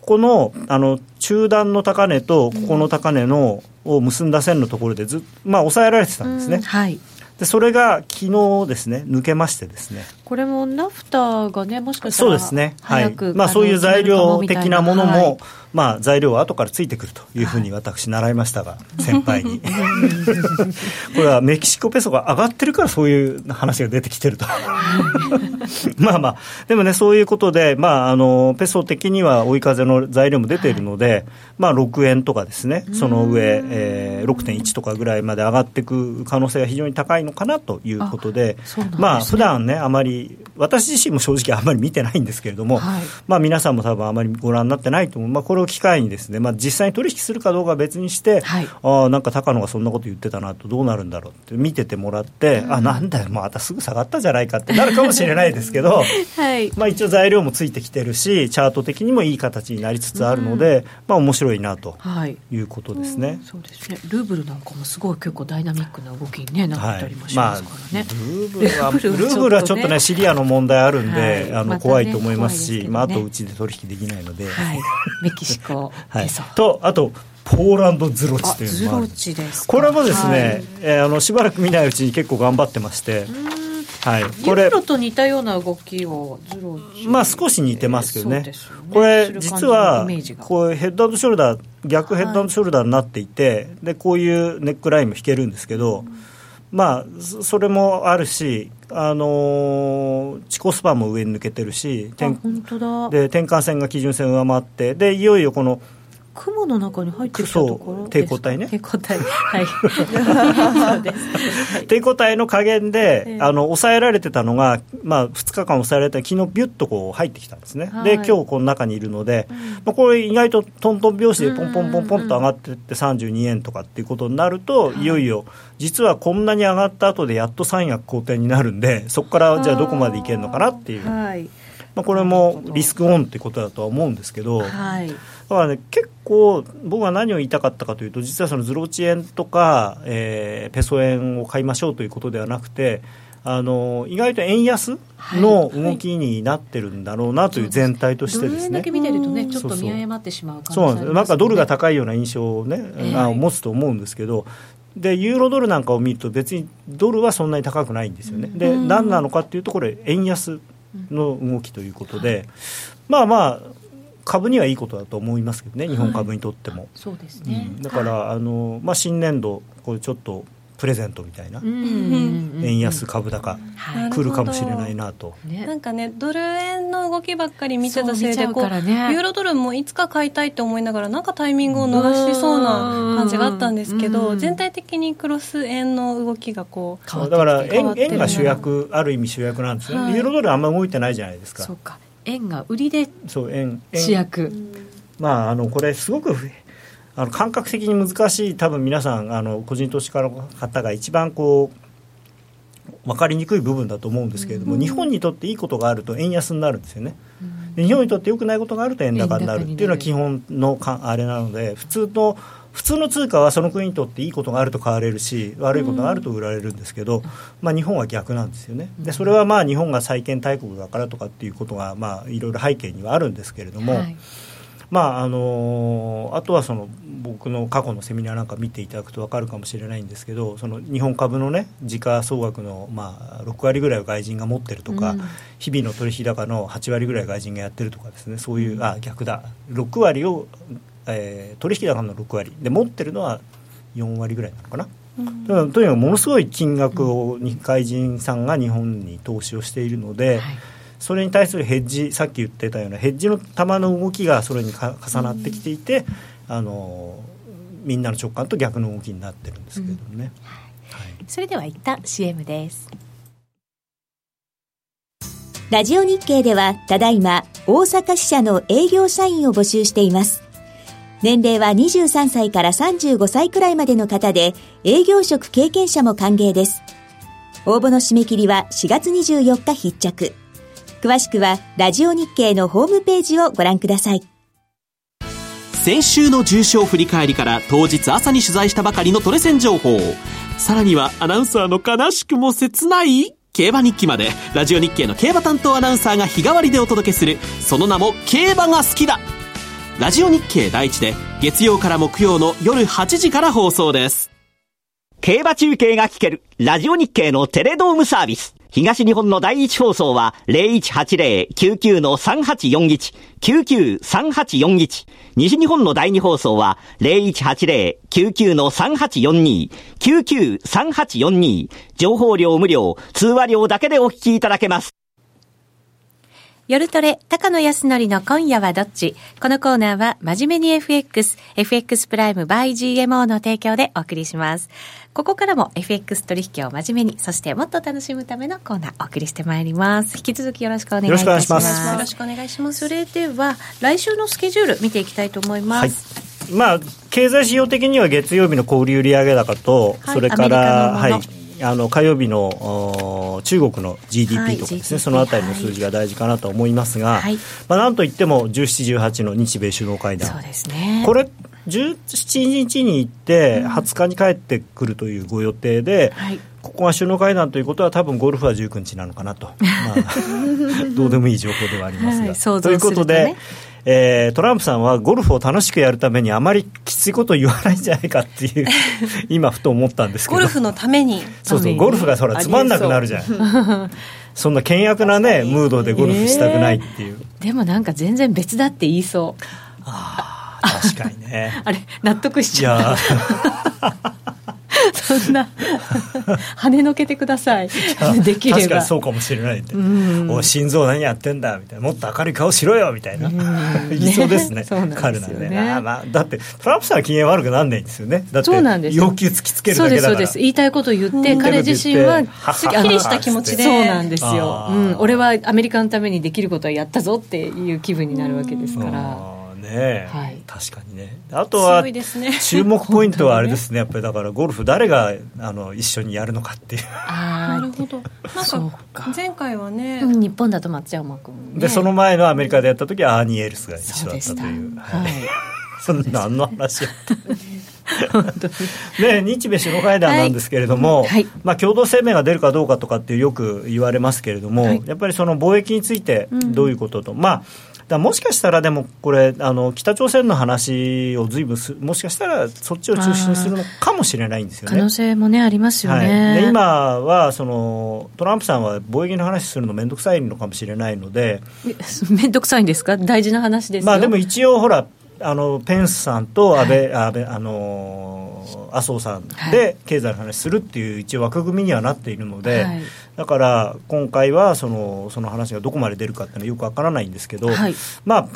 S2: このあの中段の高値とここの高値の、を結んだ線のところでず、まあ、抑えられてたんですね。はいでそれが昨日ですね抜けましてですね。
S1: これもナフタがねもしかしたら
S2: そうですね。はい。まあそういう材料的なものも、はい、まあ材料は後からついてくるというふうに私習いましたが、先輩に。[LAUGHS] これはメキシコペソが上がってるからそういう話が出てきてると。[LAUGHS] まあまあ。でもねそういうことでまああのペソ的には追い風の材料も出ているので、はい、まあ6円とかですね。その上、えー、6.1とかぐらいまで上がっていく可能性が非常に高いのかなということで、でね、まあ普段ね、あまり、私自身も正直あまり見てないんですけれども、はい、まあ皆さんも多分あまりご覧になってないと思う、まあ、これを機会にですね、まあ、実際に取引するかどうかは別にして、はい、ああ、なんか高野がそんなこと言ってたなと、どうなるんだろうって見ててもらって、うん、あなんだよ、またすぐ下がったじゃないかってなるかもしれないですけど、[LAUGHS] はい、まあ一応材料もついてきてるし、チャート的にもいい形になりつつあるので、うん、まあ面白いなとい。うことですね。
S1: そうですね。ルーブルなんかもすごい結構ダイナミックな動きに、ね、なったりもしますからね。
S2: ルーブルはルーブルはちょっとねシリアの問題あるんで、はい、あの怖いと思いますし、まあ、あとうちで取引できないので、はい、
S1: メキシコ、[LAUGHS]
S2: はい、とあとポーランドズロチというのもあるこれもですね、はい、えー、あのしばらく見ないうちに結構頑張ってまして。
S1: はい、これユーロと似たような動きをズロ
S2: まあ少し似てますけどね、ね。これ実はこうヘッドショルダー逆ヘッドショルダーになっていて、でこういうネックラインも引けるんですけど、うんまあ、それもあるし、あのチコスパも上に抜けてるし、
S1: で
S2: 転換線が基準線を上回って、でいよいよこの
S1: 雲の中に入ってきたところ
S2: 抵抗体ね。
S1: 抵抗体はい。[LAUGHS]
S2: そうです、抵抗体の加減で、えー、あの抑えられてたのが、まあ、2日間抑えられた昨日ビュッとこう入ってきたんですね、はい、で今日この中にいるので、うん、まあ、これ意外とトントン拍子でポンポンポンポンと上がっていって32円とかっていうことになると、い。よいよ実はこんなに上がった後でやっと三役好転になるんでそこからじゃあどこまでいけるのかなっていう。はい。まあ、これもリスクオンってことだとは思うんですけど、はい、だからね、結構、僕は何を言いたかったかというと、実はそのズロチ円とか、えー、ペソ円を買いましょうということではなくて、あの意外と円安の動きになってるんだろうなという全体としてですね。
S1: だけ見てるとね、ちょっと見誤ってしまう
S2: そうなんです。なんかドルが高いような印象をね、えー、持つと思うんですけど、でユーロドルなんかを見ると別にドルはそんなに高くないんですよね。で何なのかっていうとこれ円安の動きということで、まあまあ株にはいいことだと思いますけどね、日本株にとっても。はい、
S1: そうですね、
S2: うん、だから、はい、あのまあ、新年度、これちょっとプレゼントみたいな、円安株高、来るかもしれないなと、
S3: なんかね、ドル円の動きばっかり見てたせいで、こう、ね、ユーロドルもいつか買いたいと思いながら、なんかタイミングを逃しそうな感じがあったんですけど、全体的にクロス円の動きがこ
S2: うだから円円が主役、ある意味主役なんですよ、はい、ユーロドルあんまり動いてないじゃないですか。
S1: そうか円が売りで主役。
S2: まああのこれすごくあの感覚的に難しい多分皆さんあの個人投資家の方が一番こう分かりにくい部分だと思うんですけれども、うん、日本にとっていいことがあると円安になるんですよね、うん、日本にとって良くないことがあると円高になるっていうのは基本のかあれなので普通の普通の通貨はその国にとっていいことがあると買われるし悪いことがあると売られるんですけど、まあ、日本は逆なんですよね。でそれはまあ日本が債権大国だからとかっていうことがまあいろいろ背景にはあるんですけれども、はい、まああのあとはその僕の過去のセミナーなんか見ていただくと分かるかもしれないんですけどその日本株のね時価総額のまあ6割ぐらいを外人が持ってるとか、うん、日々の取引高の8割ぐらい外人がやってるとかですね。そういうあ逆だ。6割をえー、取引高の6割。で持ってるのは4割ぐらいなのかな、うん、とにかくものすごい金額を日外人さんが日本に投資をしているので、はい、それに対するヘッジさっき言ってたようなヘッジの玉の動きがそれに重なってきていて、うん、あのみんなの直感と逆の動きになってるんですけれどもね。うん。
S1: それでは一旦 CM です。
S5: ラジオ日経ではただいま大阪支社の営業社員を募集しています年齢は23歳から35歳くらいまでの方で営業職経験者も歓迎です。応募の締め切りは4月24日必着。詳しくはラジオ日経のホームページをご覧ください。
S4: 先週の重賞振り返りから当日朝に取材したばかりのトレセン情報。さらにはアナウンサーの悲しくも切ない競馬日記まで。ラジオ日経の競馬担当アナウンサーが日替わりでお届けするその名も競馬が好きだ。ラジオ日経第一で月曜から木曜の夜8時から放送です
S6: 競馬中継が聞けるラジオ日経のテレドームサービス東日本の第一放送は0180-99-3841、99-3841。西日本の第二放送は0180-99-3842、99-3842。情報量無料、通話料だけでお聞きいただけます。
S1: 夜トレ、高野康則の今夜はどっち？このコーナーは、真面目に FX、FX プライム by GMO の提供でお送りします。ここからも FX 取引を真面目に、そしてもっと楽しむためのコーナーお送りしてまいります。引き続きよろしくお願いいたします。
S3: よろしくお願いします。
S1: それでは、来週のスケジュール見ていきたいと思います。
S2: はい、まあ、経済指標的には月曜日の小売売上高と、はい、それから、はい、あの火曜日の中国の GDP とかですね、はい、そのあたりの数字が大事かなと思いますが、はい、まあ、なんといっても17、18の日米首脳会談、
S1: ね、
S2: これ、17日に行って、20日に帰ってくるというご予定で、うんはい。ここが首脳会談ということは、多分ゴルフは19日なのかなと、まあ、[LAUGHS] どうでもいい情報ではありますが。はい、ということで、えー、トランプさんはゴルフを楽しくやるためにあまりきついことを言わないんじゃないかっていう [LAUGHS] 今ふと思ったんですけど。
S3: ゴルフのために
S2: そうそうゴルフがそらつまんなくなるじゃん。[LAUGHS] そんな険悪なねムードでゴルフしたくないっていう、
S1: えー、でもなんか全然別だって言いそう。
S2: ああ確かにね。[LAUGHS]
S1: あれ納得しちゃったそんな。[LAUGHS] 跳ねのけてください。できれば。
S2: 確かにそうかもしれないって、お心臓何やってんだ？みたいな。もっと明るい顔しろよ。みたいな。[LAUGHS] 言いそうですね。彼なね。ね。あ、まあ、だってトランプさんは機嫌悪くなんないんですよね。だって要求突きつけるだけだから。そうです
S1: 言いたいこと言って、彼自身は
S3: すっきりした気持ちで。
S1: そうなんですよ、うん、俺はアメリカのためにできることはやったぞっていう気分になるわけですから。
S2: ね、はい、確かにね。あとは、注目ポイントはあれですね。[LAUGHS] やっぱりだからゴルフ誰があの一緒にやるのかっていう。
S3: あなるほど。なんか前回はね、
S1: うん、日本だと松山君、
S2: ね、でその前のアメリカでやった時はアーニー・エルスが一緒だったという。はい、[LAUGHS] そんな何の話やった。ね、日米首脳会談なんですけれども、はい。はい、まあ、共同声明が出るかどうかとかってよく言われますけれども、はい、やっぱりその貿易についてどういうことと、うん、まあだもしかしたらでもこれあの北朝鮮の話をずいぶんもしかしたらそっちを中心にするのかもしれないんですよね。
S1: 可能性もねありますよね、
S2: はい、で今はそのトランプさんは貿易の話するの面倒くさいのかもしれないので。
S1: 面倒 [LAUGHS] くさいんですか？大事な話です
S2: まあでも一応ほらあのペンスさんと安倍、はい、安倍あの麻生さんで経済の話するっていう一応枠組みにはなっているので、はい、だから今回はそのその話がどこまで出るかっていうのはよくわからないんですけど、はい、まあ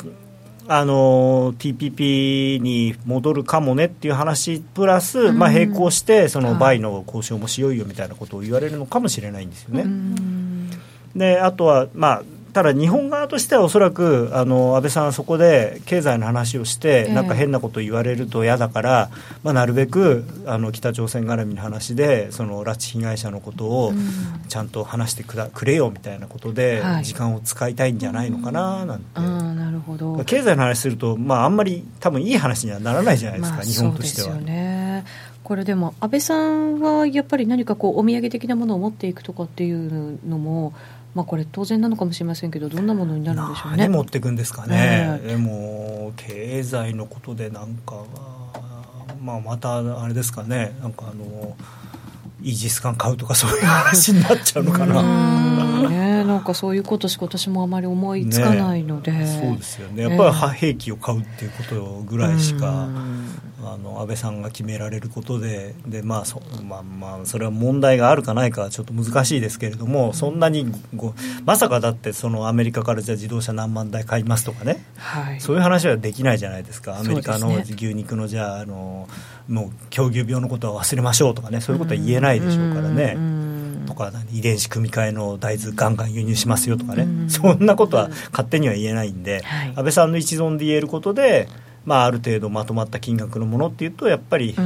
S2: あの TPP に戻るかもねっていう話プラス、まあ、並行してその倍の交渉もしようよみたいなことを言われるのかもしれないんですよね。であとは、まあただ日本側としてはおそらくあの安倍さんはそこで経済の話をして、なんか変なこと言われると嫌だから、まあ、なるべくあの北朝鮮絡みの話でその拉致被害者のことをちゃんと話してくだくれよみたいなことで時間を使いたいんじゃないのかななんて、
S1: なるほど。
S2: 経済の話すると、まあ、あんまり多分いい話にはならないじゃないですか、日本としては。
S1: ね。これでも安倍さんはやっぱり何かこうお土産的なものを持っていくとかっていうのもまあ、これ当然なのかもしれませんけどどんなものになるんでしょうね。
S2: 何持っていくんですかね、でも経済のことでなんかまあ、またあれですかね。なんかあのイージス艦買うとかそういう話になっちゃうのかな。
S1: ねななんかそういうことし今年もあまり思いつかないので、ね、
S2: そうですよね。やっぱり兵器を買うっていうことぐらいしか、あの安倍さんが決められることでで、まあそまあまあ、それは問題があるかないかはちょっと難しいですけれども、そんなにごまさかだってそのアメリカからじゃ自動車何万台買いますとかね、はい、そういう話はできないじゃないですか。アメリカの牛肉のじゃああのもう狂牛病のことは忘れましょうとかね。そういうことは言えないでしょうからね。とか遺伝子組み換えの大豆ガンガン輸入しますよとかね、そんなことは勝手には言えないんで、はい、安倍さんの一存で言えることでまあ、ある程度まとまった金額のものっていうとやっぱり兵器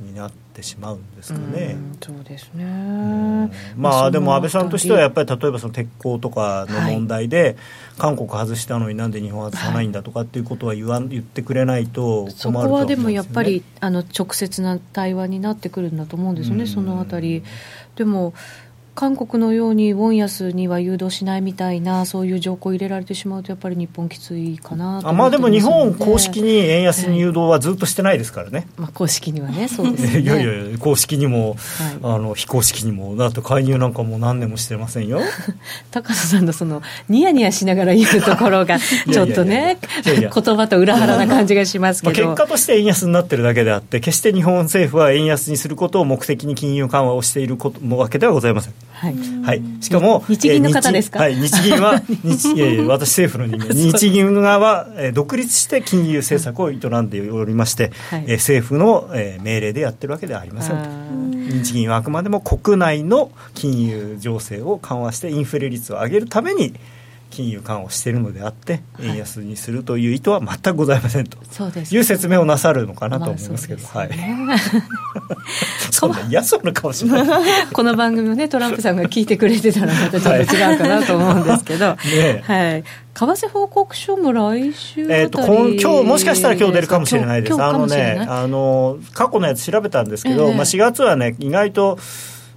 S2: になってしまうんですかね。
S1: うそうですね、
S2: まあでも安倍さんとしてはやっぱり例えばその鉄鋼とかの問題で、はい、韓国外したのになんで日本外さないんだとかっていうことは言わ言ってくれないと困ると、
S1: ね、そこはでもやっぱりあの直接な対話になってくるんだと思うんですよね、そのあたり。でも韓国のようにウォン安には誘導しないみたいなそういう条項を入れられてしまうとやっぱり日本きついかなと、
S2: ね、あまあでも日本公式に円安に誘導はずっとしてないですからね、
S1: まあ、公式にはねそうですね。[LAUGHS]
S2: いやいや公式にも、はい、あの非公式にもだって介入なんかもう何年もしてませんよ。[LAUGHS]
S1: 高野さんのそのニヤニヤしながら言うところが [LAUGHS] ちょっとね言葉と裏腹な感じがしますけど、
S2: まあ、結果として円安になってるだけであって決して日本政府は円安にすることを目的に金融緩和をしていることわけではございませんはい、はい、しかも
S1: 日銀の方ですか、
S2: はい、日銀は [LAUGHS] 日いやいや私政府の人間。日銀側は独立して金融政策を営んでおりまして、はい、え政府の命令でやってるわけではありません日銀はあくまでも国内の金融情勢を緩和してインフレ率を上げるために金融緩和しているのであって円安にするという意図は全くございませんと。いう説明をなさるのかなと思いますけど、はい。そ [LAUGHS] んな嫌そうな顔しない。[LAUGHS]
S1: この番組をねトランプさんが聞いてくれてたらまたちょっと違うかなと思うんですけど、[LAUGHS] ね、はい。為替報告書も来週え
S2: ーと、今日もしかしたら今日出るかもしれないです。あのねあの過去のやつ調べたんですけど、えー、まあ、4月はね意外と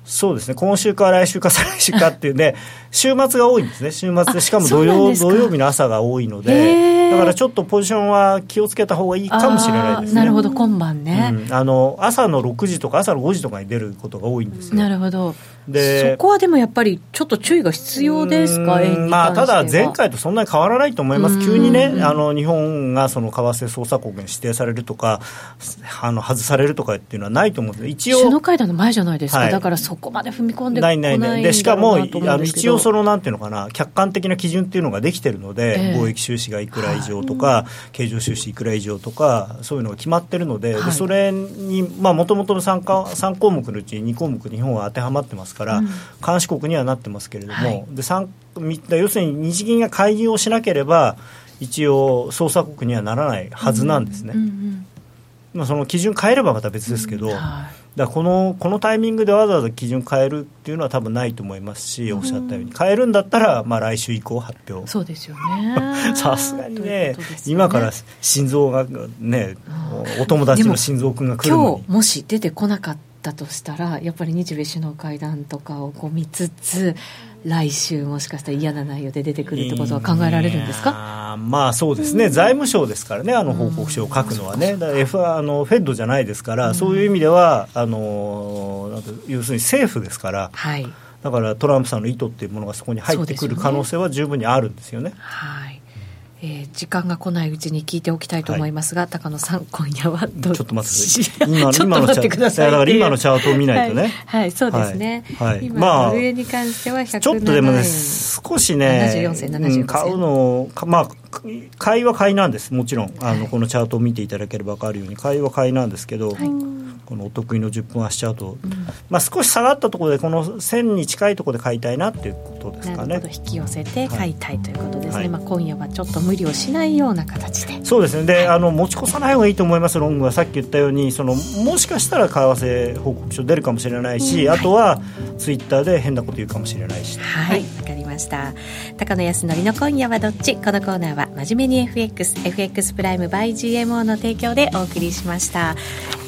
S2: そうですね。今週か来週か再来週かっていうね [LAUGHS] 週末が多いんですね。週末でしかも土曜土曜日の朝が多いのでだからちょっとポジションは気をつけた方がいいかもしれないですね。
S1: なるほど。今晩ね、
S2: うん、あの朝の6時とか朝の5時とかに出ることが多いんですよ。
S1: なるほどでそこはでもやっぱりちょっと注意が必要ですか？
S2: まあただ前回とそんなに変わらないと思います。急にねあの日本がその為替操作国に指定されるとかあの外されるとかっていうのはないと思うんです。一応
S1: 首脳会談の前じゃないですか、はい、だからそこまで踏み込んで
S2: ないないないでしかもあの一応そのなんていうのかな客観的な基準っていうのができてるので、えー、貿易収支がいくら以上とか、はい、経常収支いくら以上とかそういうのが決まってるのではい、でそれにもともとの 3, か3項目のうち2項目日本は当てはまってますから、うん、監視国にはなってますけれども、はい、で要するに日銀が介入をしなければ一応捜査国にはならないはずなんですね。うんうんうんまあ、その基準変えればまた別ですけど、うん。はい。だこのこのタイミングでわざわざ基準変えるっていうのは多分ないと思いますし、おっしゃったように。変えるんだったら、まあ、来週以降発表。
S1: そうですよね。[LAUGHS]
S2: さすがにね、ね、今から心臓がね、お友達の心臓君が来る
S1: 今日もし出てこなかったとしたらやっぱり日米首脳会談とかをこう見つつ来週もしかしたら嫌な内容で出てくるってことは考えられるんですか？
S2: まあそうですね、財務省ですからね、あの報告書を書くのはね、だから F あのフェッドじゃないですから、そういう意味では、あの要するに政府ですから。はい。だからトランプさんの意図っていうものがそこに入ってくる可能性は十分にあるんですよね。
S1: はいえー、時間が来ないうちに聞いておきたいと思いますが、はい、高野さん今夜はど
S2: ちょっと待ってください。今のチャートを見ないとね、[LAUGHS]
S1: はい、はい、そうですね、はい、今、まあ、上に関しては107
S2: ちょっとでもね少しね74銭75銭。買うのまあ買いは買いなんです。もちろん。あの、このチャートを見ていただければ分かるように。買いは買いなんですけど、このお得意の10分足チャート、うん、まあ、少し下がったところでこの1000に近いところで買いたいなっていうことですかね。
S1: 引き寄せて買いたいということです。ね、はい、まあ、今夜はちょっと無理をしないような形で。
S2: そうですね。で、あの持ち越さない方がいいと思いますロングは。さっき言ったようにそのもしかしたら為替報告書出るかもしれないし、うん、あとはツイッターで変なこと言うかもしれないし。
S1: はい。わかりました。高野康則の今夜はどっち？このコーナーは真面目に FXFX プライム by GMO の提供でお送りしました。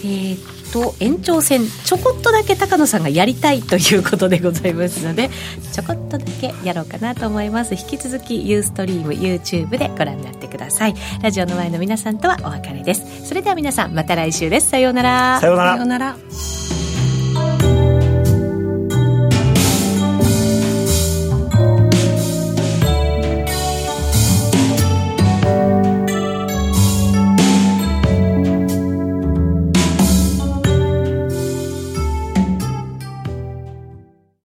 S1: えーと延長戦ちょこっとだけ高野さんがやりたいということでございますのでちょこっとだけやろうかなと思います。引き続きユーストリーム YouTube でご覧になってください。ラジオの前の皆さんとはお別れです。それでは皆さんまた来週です。さようなら。
S2: さような
S1: ら